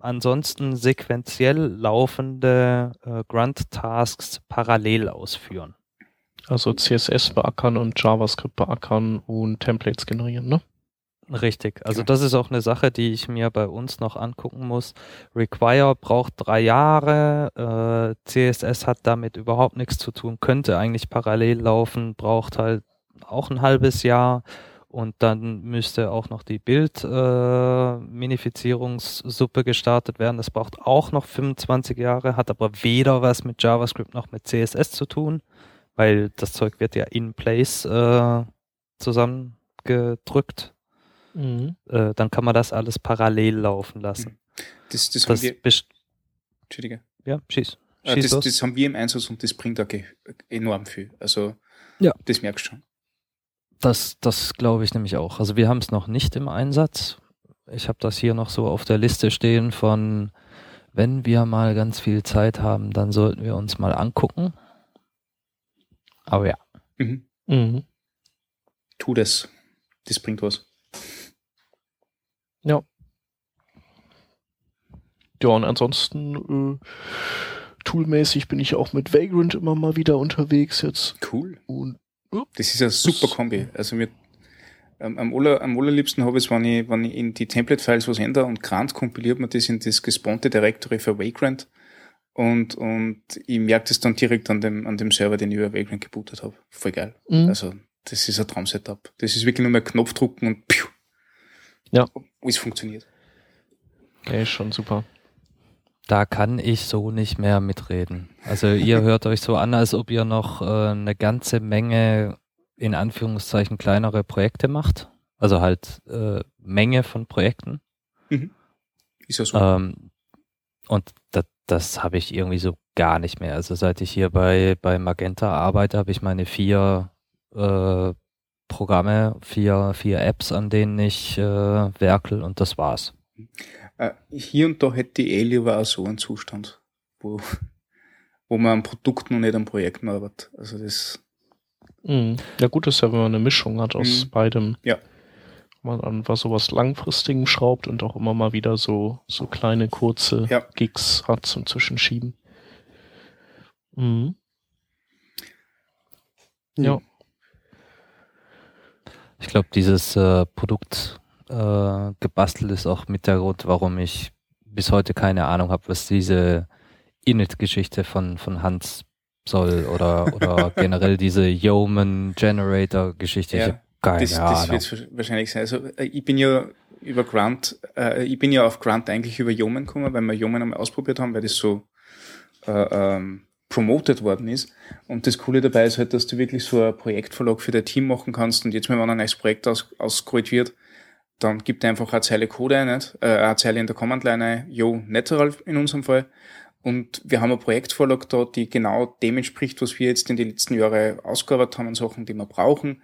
ansonsten sequenziell laufende äh, Grunt-Tasks parallel ausführen. Also CSS beackern und JavaScript beackern und Templates generieren, ne? Richtig. Also das ist auch eine Sache, die ich mir bei uns noch angucken muss. Require braucht drei Jahre. Äh, CSS hat damit überhaupt nichts zu tun. Könnte eigentlich parallel laufen, braucht halt auch ein halbes Jahr. Und dann müsste auch noch die Bild-Minifizierungssuppe gestartet werden. Das braucht auch noch 25 Jahre, hat aber weder was mit JavaScript noch mit CSS zu tun, weil das Zeug wird ja in place äh, zusammengedrückt Mhm. äh, dann kann man das alles parallel laufen lassen. Das, das, haben Das wir, best- Entschuldige. ja, schieß. Äh, Schieß das, los. das haben wir im Einsatz und das bringt auch enorm viel. Also, Ja. das merkst du schon. Das, das glaube ich nämlich auch. Also wir haben es noch nicht im Einsatz. Ich habe das hier noch so auf der Liste stehen von, wenn wir mal ganz viel Zeit haben, dann sollten wir uns mal angucken. Aber ja, Mhm. Mhm. Tu das. Das bringt was. Ja, und ansonsten äh, toolmäßig bin ich auch mit Vagrant immer mal wieder unterwegs jetzt. Cool. Und Das ist eine super Das- Kombi. Also mir, ähm, am, aller, am allerliebsten habe ich es, wenn ich, wenn ich in die Template-Files was ändere und Grant kompiliert man das in das gespawnte Directory für Vagrant und, und ich merke das dann direkt an dem, an dem Server, den ich über Vagrant gebootet habe. Voll geil. Mhm. Also, das ist ein Traumsetup. Das ist wirklich nur mehr Knopf drucken und [laughs] Ja. Alles funktioniert. ja, ist schon super. da kann ich so nicht mehr mitreden. Also ihr [laughs] hört euch so an, als ob ihr noch äh, eine ganze Menge in Anführungszeichen kleinere Projekte macht. Also halt äh, Menge von Projekten. Ist ja so. Ähm, und das, das habe ich irgendwie so gar nicht mehr. Also seit ich hier bei, bei Magenta arbeite, habe ich meine vier äh, Programme, vier, vier Apps, an denen ich äh, werkel und das war's. Äh, hier und da hätte ich eh lieber auch so einen Zustand, wo, wo man am Produkt noch nicht am Projekt arbeitet. Also das, Mhm. Ja, gut ist ja, wenn man eine Mischung hat aus mhm. beidem. Ja. Man an was sowas Langfristigen schraubt und auch immer mal wieder so, so kleine, kurze ja. Gigs hat zum Zwischenschieben. Mhm. Ja. Ich glaube, dieses äh, Produkt äh, gebastelt ist auch mit der Grund, warum ich bis heute keine Ahnung habe, was diese Init-Geschichte von, von Hans soll oder, oder [laughs] generell diese Yeoman Generator Geschichte. Ja, keine das, das wird wahrscheinlich sein. Also äh, ich bin ja über Grunt, äh, ich bin ja auf Grunt eigentlich über Yeoman gekommen, weil wir Yeoman einmal ausprobiert haben, weil das so äh, ähm, promoted worden ist. Und das Coole dabei ist halt, dass du wirklich so ein Projektverlag für dein Team machen kannst und jetzt, wenn ein neues Projekt aus, ausgerollt wird, dann gibt einfach eine Zeile Code ein? Äh, eine Zeile in der Command-Line ein, yo, natural in unserem Fall. Und wir haben eine Projektvorlage da, die genau dem entspricht, was wir jetzt in den letzten Jahren ausgearbeitet haben, an Sachen, die wir brauchen.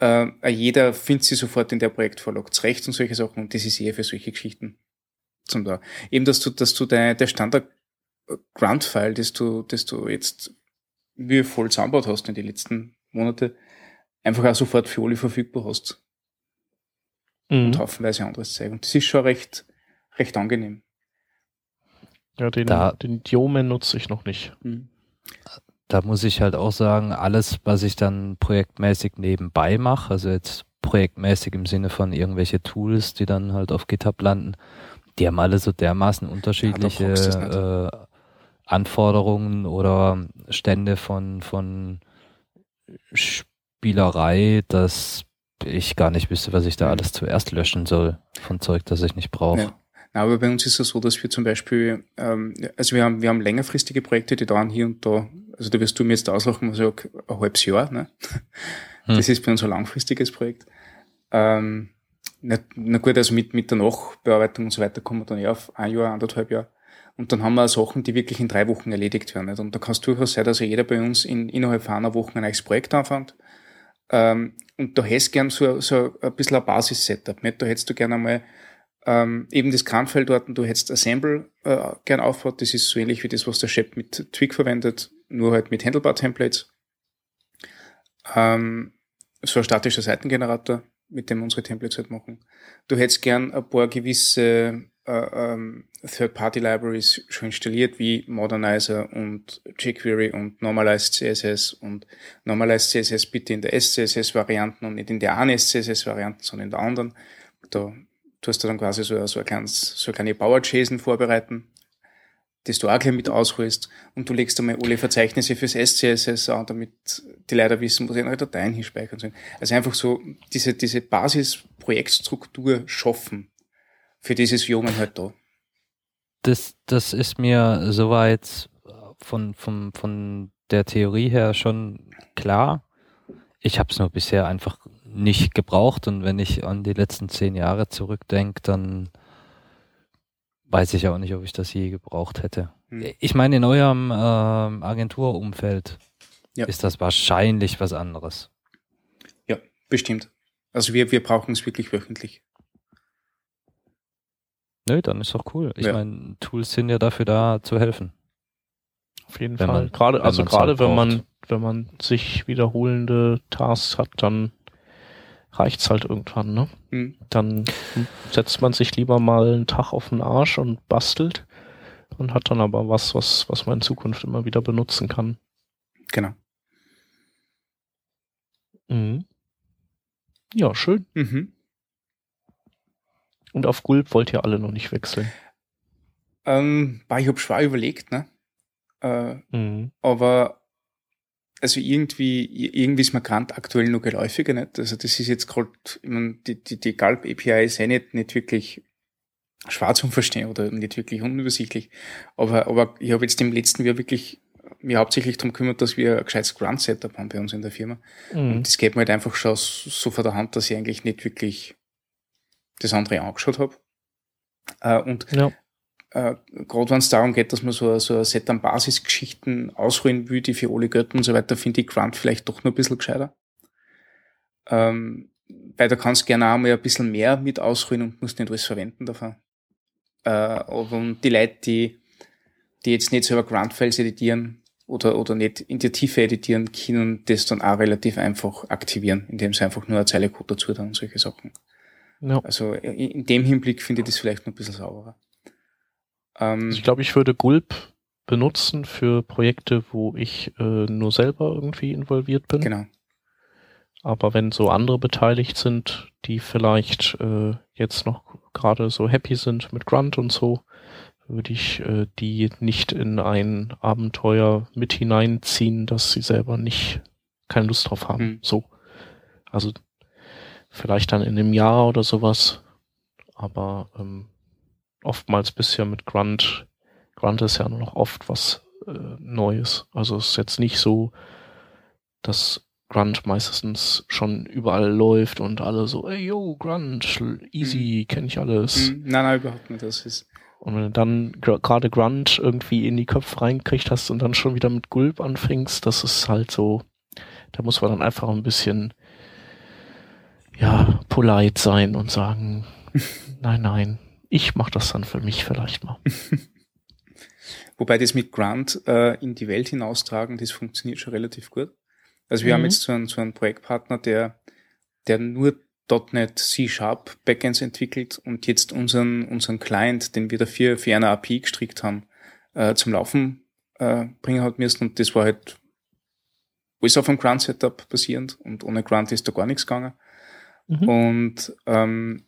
Äh, jeder findet sie sofort in der Projektvorlage zurecht und solche Sachen. Und das ist eher für solche Geschichten zum da. Eben, dass du, dass du deine, der Standard Grunt-File, das du, das du jetzt wie voll zusammengebaut hast in den letzten Monate, einfach auch sofort für alle verfügbar hast. Mhm. Und haufenweise anderes Zeug. Und das ist schon recht, recht angenehm. Ja, den, da, den Diomen nutze ich noch nicht. Mhm. Da muss ich halt auch sagen, alles, was ich dann projektmäßig nebenbei mache, also jetzt projektmäßig im Sinne von irgendwelche Tools, die dann halt auf GitHub landen, die haben alle so dermaßen unterschiedliche ja, äh, Anforderungen oder Stände von, von Spielerei, dass ich gar nicht wüsste, was ich da alles zuerst löschen soll von Zeug, das ich nicht brauche. Ja. Aber bei uns ist es so, dass wir zum Beispiel, ähm, also wir haben, wir haben längerfristige Projekte, die dauern hier und da, also da wirst du mir jetzt auslachen, was ich ein halbes Jahr, ne? Hm. Das ist bei uns ein langfristiges Projekt. Ähm, na, na gut, also mit, mit der Nachbearbeitung und so weiter kommen wir dann ja auf ein Jahr, anderthalb Jahr. Und dann haben wir Sachen, die wirklich in drei Wochen erledigt werden. Nicht? Und da kann es durchaus sein, dass jeder bei uns in, innerhalb von einer Woche ein neues Projekt anfängt. Ähm, und da hättest du gern so, so ein bisschen ein Basis-Setup. Da hättest du gerne einmal ähm, eben das Kranfeld dort und du hättest Assemble äh, gern aufgebaut. Das ist so ähnlich wie das, was der Shep mit Twig verwendet, nur halt mit Handlebar-Templates. Ähm, so ein statischer Seitengenerator, mit dem unsere Templates halt machen. Du hättest gern ein paar gewisse äh, ähm, Third-Party-Libraries schon installiert, wie Modernizer und jQuery und Normalized CSS und Normalized CSS bitte in der SCSS-Varianten und nicht in der einen SCSS-Varianten, sondern in der anderen. Da tust du dann quasi so, so, ein kleines, so eine kleine Power-JSON vorbereiten, das du auch gleich mit ausholst und du legst einmal alle Verzeichnisse fürs SCSS an, damit die Leute wissen, wo sie ihre Dateien hinspeichern sollen. Also einfach so diese, diese Basis-Projektstruktur schaffen für dieses Jungen halt da. Das, das ist mir soweit von, von, von der Theorie her schon klar. Ich habe es nur bisher einfach nicht gebraucht und wenn ich an die letzten zehn Jahre zurückdenke, dann weiß ich auch nicht, ob ich das je gebraucht hätte. Hm. Ich meine, in eurem ähm, Agenturumfeld ja. ist das wahrscheinlich was anderes. Ja, bestimmt. Also wir, wir brauchen es wirklich wöchentlich. Nö, dann ist doch cool. Ich ja. meine, Tools sind ja dafür da zu helfen. Auf jeden wenn Fall. Man, gerade, also gerade halt wenn man, wenn man sich wiederholende Tasks hat, dann reicht's halt irgendwann, ne? Mhm. Dann setzt man sich lieber mal einen Tag auf den Arsch und bastelt und hat dann aber was, was, was man in Zukunft immer wieder benutzen kann. Genau. Mhm. Ja, schön. Mhm. Und auf Gulp wollt ihr alle noch nicht wechseln. Ähm, ich habe schwer überlegt, ne? Äh, mhm. Aber also irgendwie, irgendwie ist mir Grant aktuell noch geläufiger, nicht? Also das ist jetzt gerade, die, die, die Galb API ist ja nicht, nicht wirklich schwarz zum Verstehen oder nicht wirklich unübersichtlich. Aber, aber ich habe jetzt im letzten Jahr wirklich mir hauptsächlich darum kümmert, dass wir ein gescheites Grunt-Setup haben bei uns in der Firma. Mhm. Und das geht mir halt einfach schon so vor der Hand, dass ich eigentlich nicht wirklich das andere angeschaut habe. Äh, und ja. äh, gerade wenn es darum geht, dass man so, so ein Set an Basisgeschichten ausrollen will, die für alle Götter und so weiter, finde ich Grunt vielleicht doch noch ein bisschen gescheiter. Ähm, weil da kannst du gerne auch mal ein bisschen mehr mit ausrollen und musst nicht alles verwenden davon. Äh, aber die Leute, die, die jetzt nicht selber Grunt-Files editieren, oder, oder nicht in der Tiefe editieren können, das dann auch relativ einfach aktivieren, indem sie einfach nur eine Zeile Code dazu tun und solche Sachen. Ja. Also in dem Hinblick finde ich das vielleicht noch ein bisschen sauberer. Ähm, also ich glaube, ich würde Gulp benutzen für Projekte, wo ich äh, nur selber irgendwie involviert bin. Genau. Aber wenn so andere beteiligt sind, die vielleicht äh, jetzt noch gerade so happy sind mit Grunt und so, würde ich äh, die nicht in ein Abenteuer mit hineinziehen, dass sie selber nicht keine Lust drauf haben. Mhm. So. Also vielleicht dann in einem Jahr oder sowas. Aber ähm, oftmals bisher mit Grunt. Grunt ist ja noch oft was äh, Neues. Also es ist jetzt nicht so, dass Grunt meistens schon überall läuft und alle so, ey yo, Grunt, easy, mhm. kenne ich alles. Mhm. Nein, nein, überhaupt nicht. Das ist und wenn du dann gerade Grunt irgendwie in die Köpfe reinkriegt hast und dann schon wieder mit Gulp anfängst, das ist halt so, da muss man dann einfach ein bisschen, ja, polite sein und sagen, [laughs] nein, nein, ich mach das dann für mich vielleicht mal. [laughs] Wobei das mit Grunt äh, in die Welt hinaustragen, das funktioniert schon relativ gut. Also wir mhm. haben jetzt so einen, so einen Projektpartner, der, der nur .NET C-Sharp Backends entwickelt und jetzt unseren, unseren Client, den wir dafür für eine API gestrickt haben, äh, zum Laufen äh, bringen hat müssen. Und das war halt alles auf einem Grunt-Setup basierend und ohne Grunt ist da gar nichts gegangen. Mhm. Und ähm,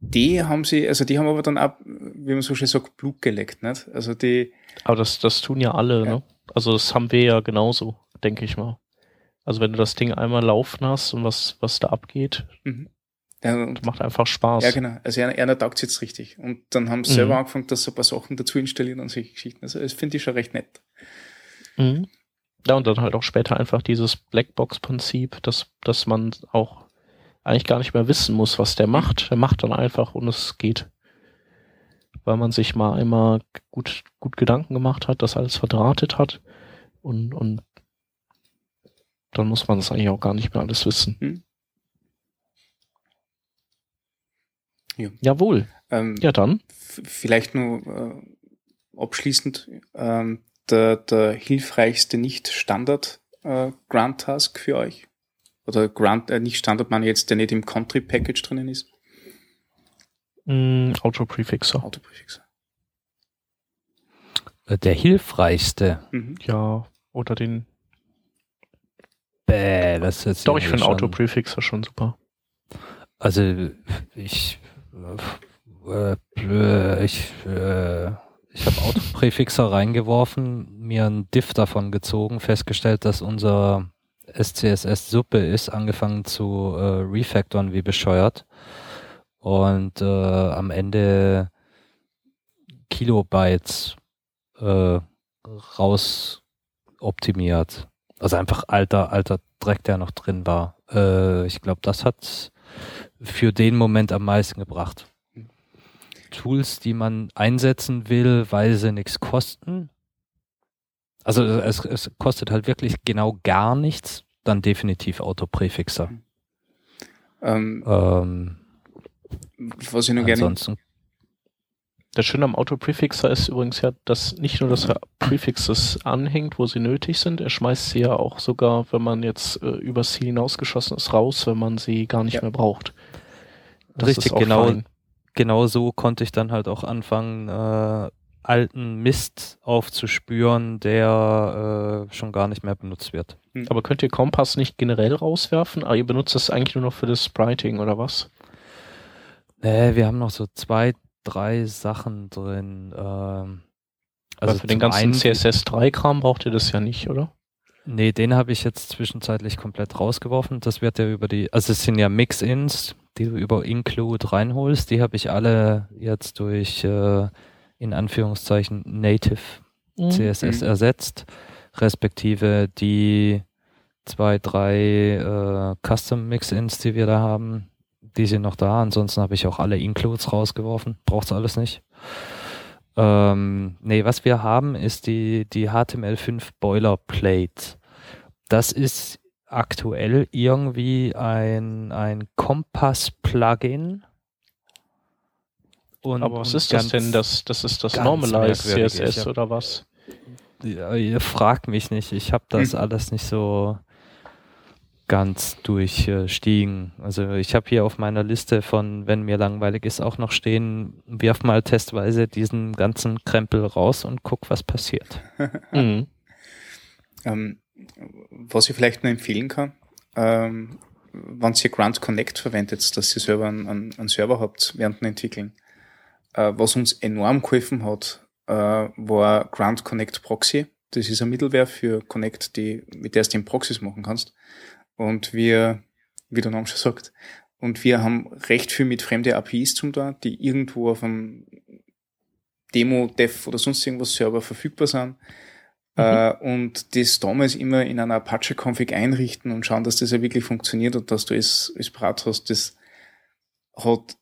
die haben sie, also die haben aber dann auch, wie man so schön sagt, Blut geleckt, nicht? Also die. Aber das, das tun ja alle, ja. ne? Also das haben wir ja genauso, denke ich mal. Also wenn du das Ding einmal laufen hast und was, was da abgeht, mhm. ja, macht einfach Spaß. Ja, genau. Also einer, einer taugt jetzt richtig. Und dann haben sie mhm. selber angefangen, dass so ein paar Sachen dazu installieren und solche Geschichten. Also das finde ich schon recht nett. Mhm. Ja, und dann halt auch später einfach dieses Blackbox-Prinzip, dass, dass man auch eigentlich gar nicht mehr wissen muss, was der macht. Der macht dann einfach und es geht. Weil man sich mal einmal gut, gut Gedanken gemacht hat, das alles verdrahtet hat und, und dann muss man das eigentlich auch gar nicht mehr alles wissen. Hm. Ja. Jawohl. Ähm, ja, dann. Vielleicht nur äh, abschließend ähm, der, der hilfreichste Nicht-Standard-Grant-Task äh, für euch? Oder Grant, äh, nicht Standard, man jetzt, der nicht im Country-Package drinnen ist? Mm, Auto-Prefixer. Auto-Prefixer. Äh, der hilfreichste. Mhm. Ja, oder den Bäh, das ist jetzt Doch, ich finde Autoprefixer schon super. Also, ich, äh, ich, äh, ich habe Autoprefixer [laughs] reingeworfen, mir ein Diff davon gezogen, festgestellt, dass unser SCSS-Suppe ist, angefangen zu äh, refactoren wie bescheuert und äh, am Ende Kilobytes äh, raus optimiert. Also einfach alter, alter Dreck, der noch drin war. Äh, ich glaube, das hat für den Moment am meisten gebracht. Tools, die man einsetzen will, weil sie nichts kosten. Also es, es kostet halt wirklich genau gar nichts, dann definitiv Autopräfixer. Ähm, ähm, was ich noch gerne das Schöne am Autoprefixer ist übrigens ja, dass nicht nur, dass er Prefixes anhängt, wo sie nötig sind, er schmeißt sie ja auch sogar, wenn man jetzt äh, übers Ziel hinausgeschossen ist, raus, wenn man sie gar nicht ja. mehr braucht. Das Richtig, genau, genau so konnte ich dann halt auch anfangen, äh, alten Mist aufzuspüren, der äh, schon gar nicht mehr benutzt wird. Hm. Aber könnt ihr Kompass nicht generell rauswerfen? Aber ah, ihr benutzt das eigentlich nur noch für das Spriting oder was? Nee, wir haben noch so zwei, drei Sachen drin. Ähm, also für den ganzen CSS3-Kram braucht ihr das ja nicht, oder? Nee, den habe ich jetzt zwischenzeitlich komplett rausgeworfen. Das wird ja über die, also es sind ja Mix-Ins, die du über Include reinholst. Die habe ich alle jetzt durch äh, in Anführungszeichen Native mhm. CSS mhm. ersetzt, respektive die zwei, drei äh, Custom Mix-Ins, die wir da haben, die sind noch da. Ansonsten habe ich auch alle Includes rausgeworfen. Braucht's alles nicht. Ähm, nee, was wir haben, ist die, die HTML5 Boilerplate. Das ist aktuell irgendwie ein, ein Kompass-Plugin. Aber was ist das denn? Das, das ist das Normalized CSS ja. oder was? ja, ihr fragt mich nicht. Ich habe das mhm. alles nicht so ganz durchstiegen. Also ich habe hier auf meiner Liste von, wenn mir langweilig ist, auch noch stehen, wirf mal testweise diesen ganzen Krempel raus und guck, was passiert. [laughs] mhm. ähm, was ich vielleicht nur empfehlen kann, ähm, wenn ihr Grant Connect verwendet, dass ihr selber einen, einen, einen Server habt während dem Entwickeln, äh, was uns enorm geholfen hat, äh, war Grant Connect Proxy. Das ist ein Mittelware für Connect, die, mit der du den Proxys machen kannst. Und wir, wie der Name schon sagt, und wir haben recht viel mit fremde APIs zum da, die irgendwo auf einem Demo, Dev oder sonst irgendwas Server verfügbar sind. Mhm. Äh, und das damals immer in einer Apache-Config einrichten und schauen, dass das ja wirklich funktioniert und dass du es, es parat hast. Das hat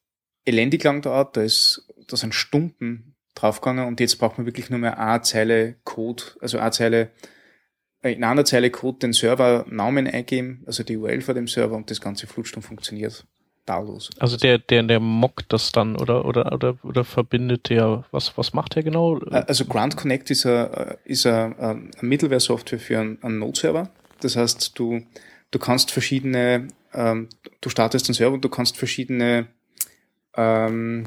elendig lang gedauert, da ist, da sind Stunden draufgegangen und jetzt braucht man wirklich nur mehr eine Zeile Code, also eine Zeile äh, in einer Zeile Code den Servernamen eingeben, also die URL vor dem Server und das Ganze flutscht und funktioniert tadellos. Also der, der, der mockt das dann oder, oder, oder, oder verbindet der, was, was macht der genau? Äh, also Grant Connect ist eine, ist eine, eine Mittelware-Software für einen, einen Node-Server. Das heißt, du, du kannst verschiedene, ähm, du startest einen Server und du kannst verschiedene ähm,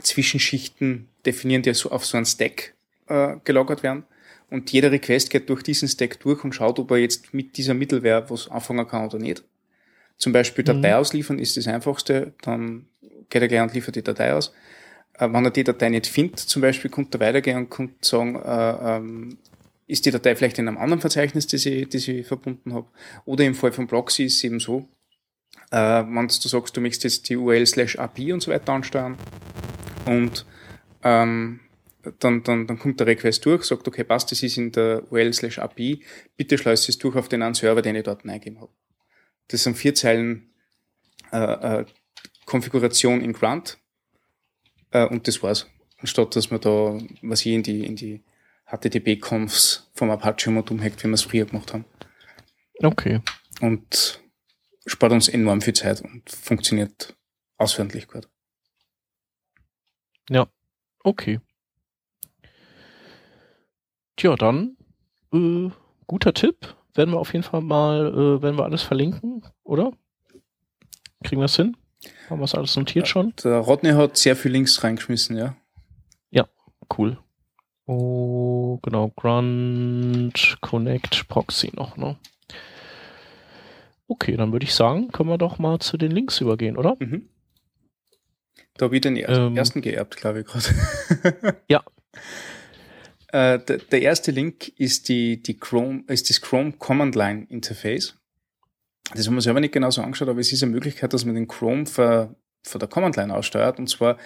Zwischenschichten definieren, die so auf so einen Stack äh, gelagert werden. Und jeder Request geht durch diesen Stack durch und schaut, ob er jetzt mit dieser Mittelware was anfangen kann oder nicht. Zum Beispiel Datei mhm. ausliefern ist das einfachste, dann geht er gleich und liefert die Datei aus. Äh, wenn er die Datei nicht findet, zum Beispiel, kommt er weitergehen und kommt sagen, äh, ähm, ist die Datei vielleicht in einem anderen Verzeichnis, das ich, das ich verbunden habe. Oder im Fall von Proxy ist es eben so, äh, wenn du sagst, du möchtest jetzt die URL slash API und so weiter ansteuern und ähm, dann, dann, dann kommt der Request durch, sagt, okay, passt, das ist in der URL slash API, bitte schleust es durch auf den einen Server, den ich dort eingegeben habe. Das sind vier Zeilen äh, äh, Konfiguration in Grunt äh, und das war's. Anstatt dass man da, was ich in die, in die HTTP-Confs vom Apache-Mod umhackt, wie wir es früher gemacht haben. Okay. Und spart uns enorm viel Zeit und funktioniert ausführlich gut. Ja, okay. Tja, dann äh, guter Tipp. Werden wir auf jeden Fall mal, äh, werden wir alles verlinken, oder? Kriegen wir es hin? Haben wir es alles notiert schon? Der Rodney hat sehr viel Links reingeschmissen, ja. Ja, cool. Oh, genau, Grunt Connect Proxy noch, ne? Okay, dann würde ich sagen, können wir doch mal zu den Links übergehen, oder? Mhm. Da habe ich den ähm, ersten geerbt, glaube ich gerade. [laughs] ja, äh, der, der, erste Link ist die, die Chrome, ist das Chrome Command Line Interface. Das haben wir selber nicht genauso angeschaut, aber es ist eine Möglichkeit, dass man den Chrome für der Command Line aussteuert und zwar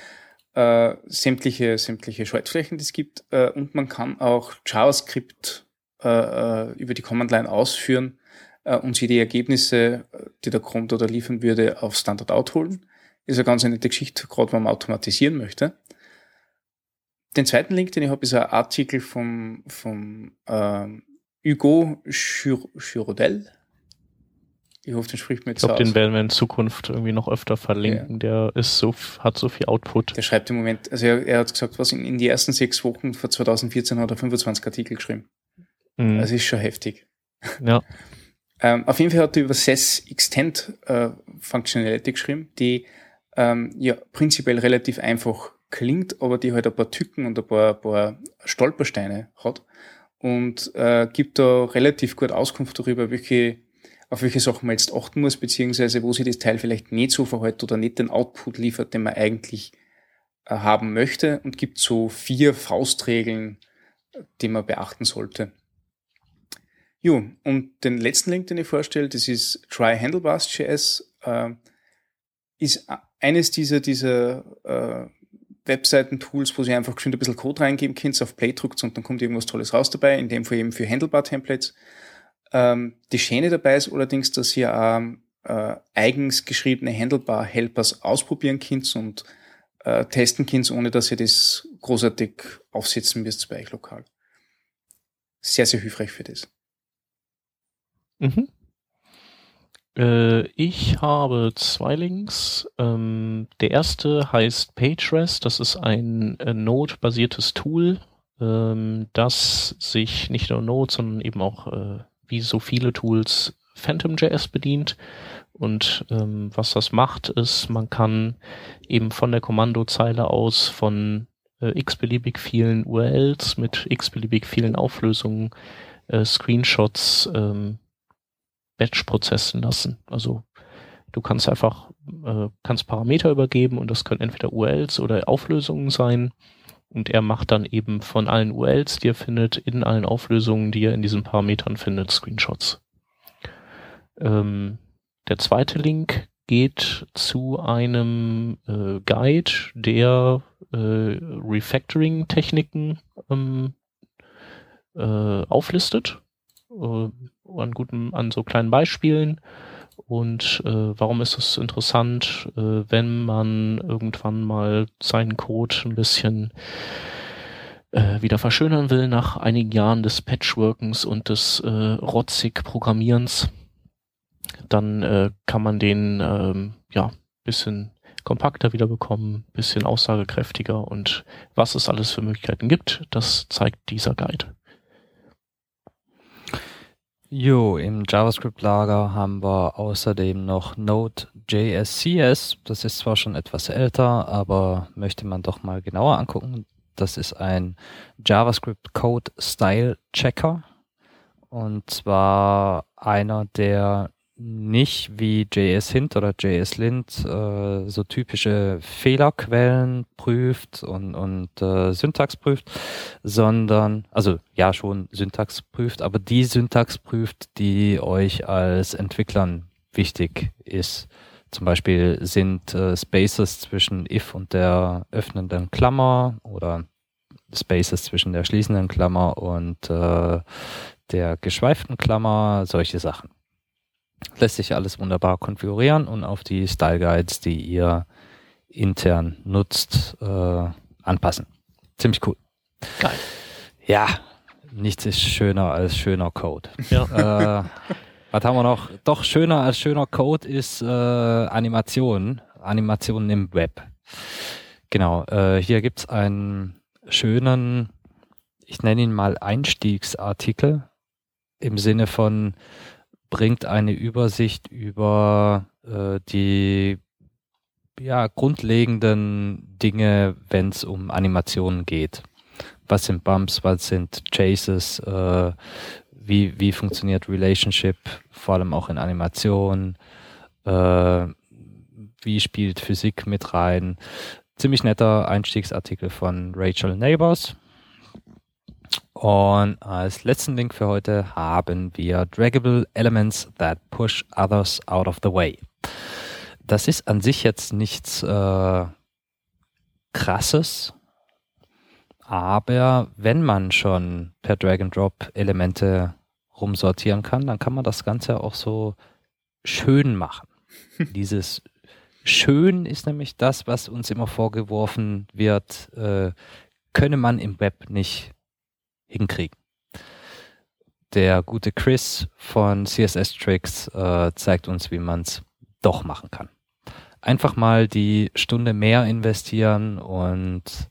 äh, sämtliche, sämtliche Schaltflächen, die es gibt äh, und man kann auch JavaScript äh, äh über die Command Line ausführen äh, und sich die Ergebnisse, die der Chrome da liefern würde, auf Standard Out holen. Ist eine ganz nette Geschichte, gerade wenn man automatisieren möchte. Den zweiten Link, den ich habe, ist ein Artikel vom, vom ähm, Hugo Chirodel. Ich hoffe, den spricht mir jetzt Ich glaube, den werden wir in Zukunft irgendwie noch öfter verlinken. Ja. Der ist so, hat so viel Output. Der schreibt im Moment, also er, er hat gesagt, was in, in die ersten sechs Wochen vor 2014 hat er 25 Artikel geschrieben. Mhm. Das ist schon heftig. Ja. [laughs] ähm, auf jeden Fall hat er über SES Extend äh, Functionality geschrieben, die ähm, ja prinzipiell relativ einfach klingt, aber die halt ein paar Tücken und ein paar, ein paar Stolpersteine hat und äh, gibt da relativ gut Auskunft darüber, welche, auf welche Sachen man jetzt achten muss, beziehungsweise wo sich das Teil vielleicht nicht so verhält oder nicht den Output liefert, den man eigentlich äh, haben möchte und gibt so vier Faustregeln, die man beachten sollte. Jo, und den letzten Link, den ich vorstelle, das ist Try Handlebars.js, äh, ist eines dieser, dieser äh, Webseiten-Tools, wo sie einfach geschwind ein bisschen Code reingeben könnt, auf Play drückt und dann kommt irgendwas Tolles raus dabei, in dem Fall eben für Handlebar-Templates. Ähm, die Schöne dabei ist allerdings, dass ihr auch äh, eigens geschriebene Handlebar-Helpers ausprobieren könnt und äh, testen könnt, ohne dass ihr das großartig aufsetzen müsst bei euch lokal. Sehr, sehr hilfreich für das. Mhm. Äh, ich habe zwei Links. Ähm, der erste heißt PageRest. Das ist ein äh, Node-basiertes Tool, ähm, dass sich nicht nur Node, sondern eben auch äh, wie so viele Tools PhantomJS bedient. Und ähm, was das macht, ist, man kann eben von der Kommandozeile aus von x-beliebig vielen URLs mit x-beliebig vielen Auflösungen Screenshots ähm, batch prozessen lassen. Also du kannst einfach äh, kannst Parameter übergeben und das können entweder URLs oder Auflösungen sein. Und er macht dann eben von allen URLs, die er findet, in allen Auflösungen, die er in diesen Parametern findet, Screenshots. Ähm, der zweite Link geht zu einem äh, Guide, der äh, Refactoring-Techniken ähm, äh, auflistet, äh, an guten, an so kleinen Beispielen. Und äh, warum ist es interessant, äh, wenn man irgendwann mal seinen Code ein bisschen äh, wieder verschönern will nach einigen Jahren des Patchworkens und des äh, rotzig Programmierens? dann äh, kann man den ähm, ja bisschen kompakter wieder bekommen, bisschen aussagekräftiger und was es alles für Möglichkeiten gibt, das zeigt dieser Guide. Jo, im JavaScript-Lager haben wir außerdem noch Node.js.cs. Das ist zwar schon etwas älter, aber möchte man doch mal genauer angucken. Das ist ein JavaScript Code Style Checker. Und zwar einer, der nicht wie JS Hint oder JS Lint äh, so typische Fehlerquellen prüft und, und äh, Syntax prüft, sondern, also ja schon Syntax prüft, aber die Syntax prüft, die euch als Entwicklern wichtig ist. Zum Beispiel sind äh, Spaces zwischen if und der öffnenden Klammer oder Spaces zwischen der schließenden Klammer und äh, der geschweiften Klammer, solche Sachen lässt sich alles wunderbar konfigurieren und auf die Style Guides, die ihr intern nutzt, äh, anpassen. Ziemlich cool. Geil. Ja, nichts ist schöner als schöner Code. Ja. Äh, was haben wir noch? Doch schöner als schöner Code ist äh, Animation. Animationen im Web. Genau, äh, hier gibt's einen schönen, ich nenne ihn mal Einstiegsartikel im Sinne von bringt eine Übersicht über äh, die ja, grundlegenden Dinge, wenn es um Animationen geht. Was sind Bumps, was sind Chases, äh, wie, wie funktioniert Relationship, vor allem auch in Animationen, äh, wie spielt Physik mit rein. Ziemlich netter Einstiegsartikel von Rachel Neighbors. Und als letzten Link für heute haben wir Draggable Elements that push others out of the way. Das ist an sich jetzt nichts äh, krasses, aber wenn man schon per Drag and Drop Elemente rumsortieren kann, dann kann man das Ganze auch so schön machen. [laughs] Dieses schön ist nämlich das, was uns immer vorgeworfen wird, äh, könne man im Web nicht hinkriegen. Der gute Chris von CSS Tricks äh, zeigt uns, wie man es doch machen kann. Einfach mal die Stunde mehr investieren und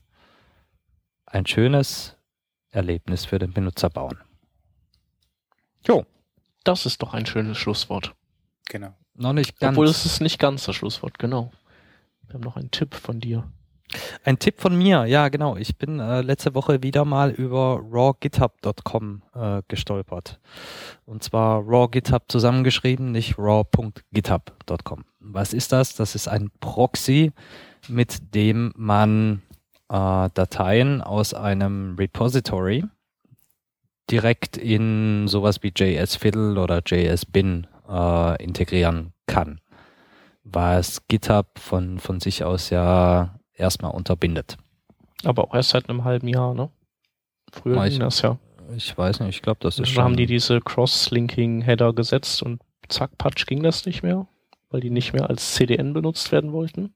ein schönes Erlebnis für den Benutzer bauen. Jo, das ist doch ein schönes Schlusswort. Genau. Noch nicht ganz. Obwohl es ist nicht ganz das Schlusswort, genau. Wir haben noch einen Tipp von dir. Ein Tipp von mir, ja genau. Ich bin äh, letzte Woche wieder mal über rawgithub.com äh, gestolpert. Und zwar rawgithub zusammengeschrieben, nicht raw.github.com. Was ist das? Das ist ein Proxy, mit dem man äh, Dateien aus einem Repository direkt in sowas wie JS-Fiddle oder JS-Bin äh, integrieren kann. Was GitHub von, von sich aus ja erstmal unterbindet. Aber auch erst seit einem halben Jahr, ne? Früher ich, ging das ja. Ich weiß nicht, ich glaube, das ist schon. haben die diese Cross-Linking-Header gesetzt und zack, patsch ging das nicht mehr, weil die nicht mehr als CDN benutzt werden wollten.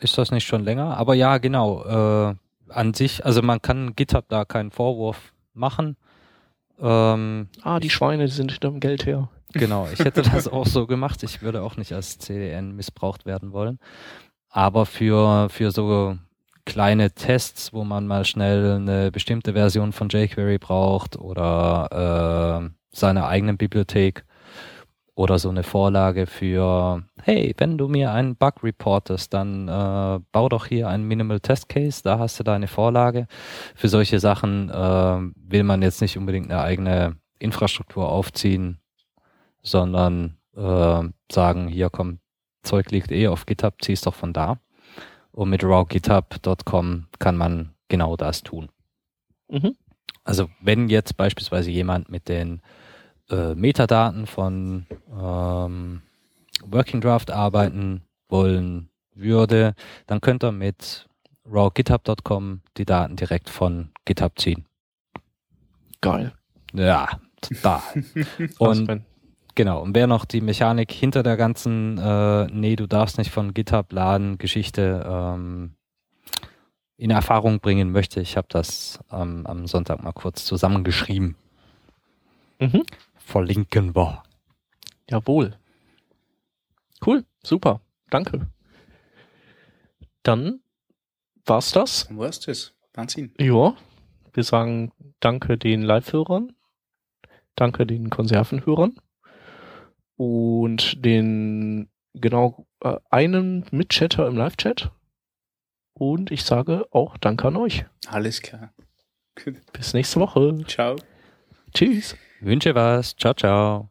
Ist das nicht schon länger? Aber ja, genau. Äh, an sich, also man kann GitHub da keinen Vorwurf machen. Ähm, Ah, die Schweine die sind hinterm Geld her. genau, ich hätte [laughs] das auch so gemacht. Ich würde auch nicht als CDN missbraucht werden wollen. Aber für, für so kleine Tests, wo man mal schnell eine bestimmte Version von jQuery braucht oder äh, seine eigenen Bibliothek oder so eine Vorlage für, hey, wenn du mir einen Bug reportest, dann äh, bau doch hier einen Minimal Test Case, da hast du deine Vorlage. Für solche Sachen äh, will man jetzt nicht unbedingt eine eigene Infrastruktur aufziehen, sondern äh, sagen, hier komm, Zeug liegt eh auf GitHub, zieh's doch von da. Und mit rawgithub.com kann man genau das tun. Mhm. Also wenn jetzt beispielsweise jemand mit den äh, Metadaten von ähm, Working Draft arbeiten wollen würde, dann könnt ihr mit rawgithub.com die Daten direkt von GitHub ziehen. Geil. Ja, total. [laughs] und genau, und wer noch die Mechanik hinter der ganzen, äh, nee, du darfst nicht von GitHub laden, Geschichte ähm, in Erfahrung bringen möchte, ich habe das ähm, am Sonntag mal kurz zusammengeschrieben. Mhm verlinken wir. Jawohl. Cool, super, danke. Dann war's das. Dann war's das. Wahnsinn. Ja, wir sagen danke den Live-Hörern, danke den Konservenhörern und den genau äh, einen Mitchatter im Live-Chat. Und ich sage auch Danke an euch. Alles klar. Bis nächste Woche. Ciao. Tschüss. Wünsche was. Ciao, ciao.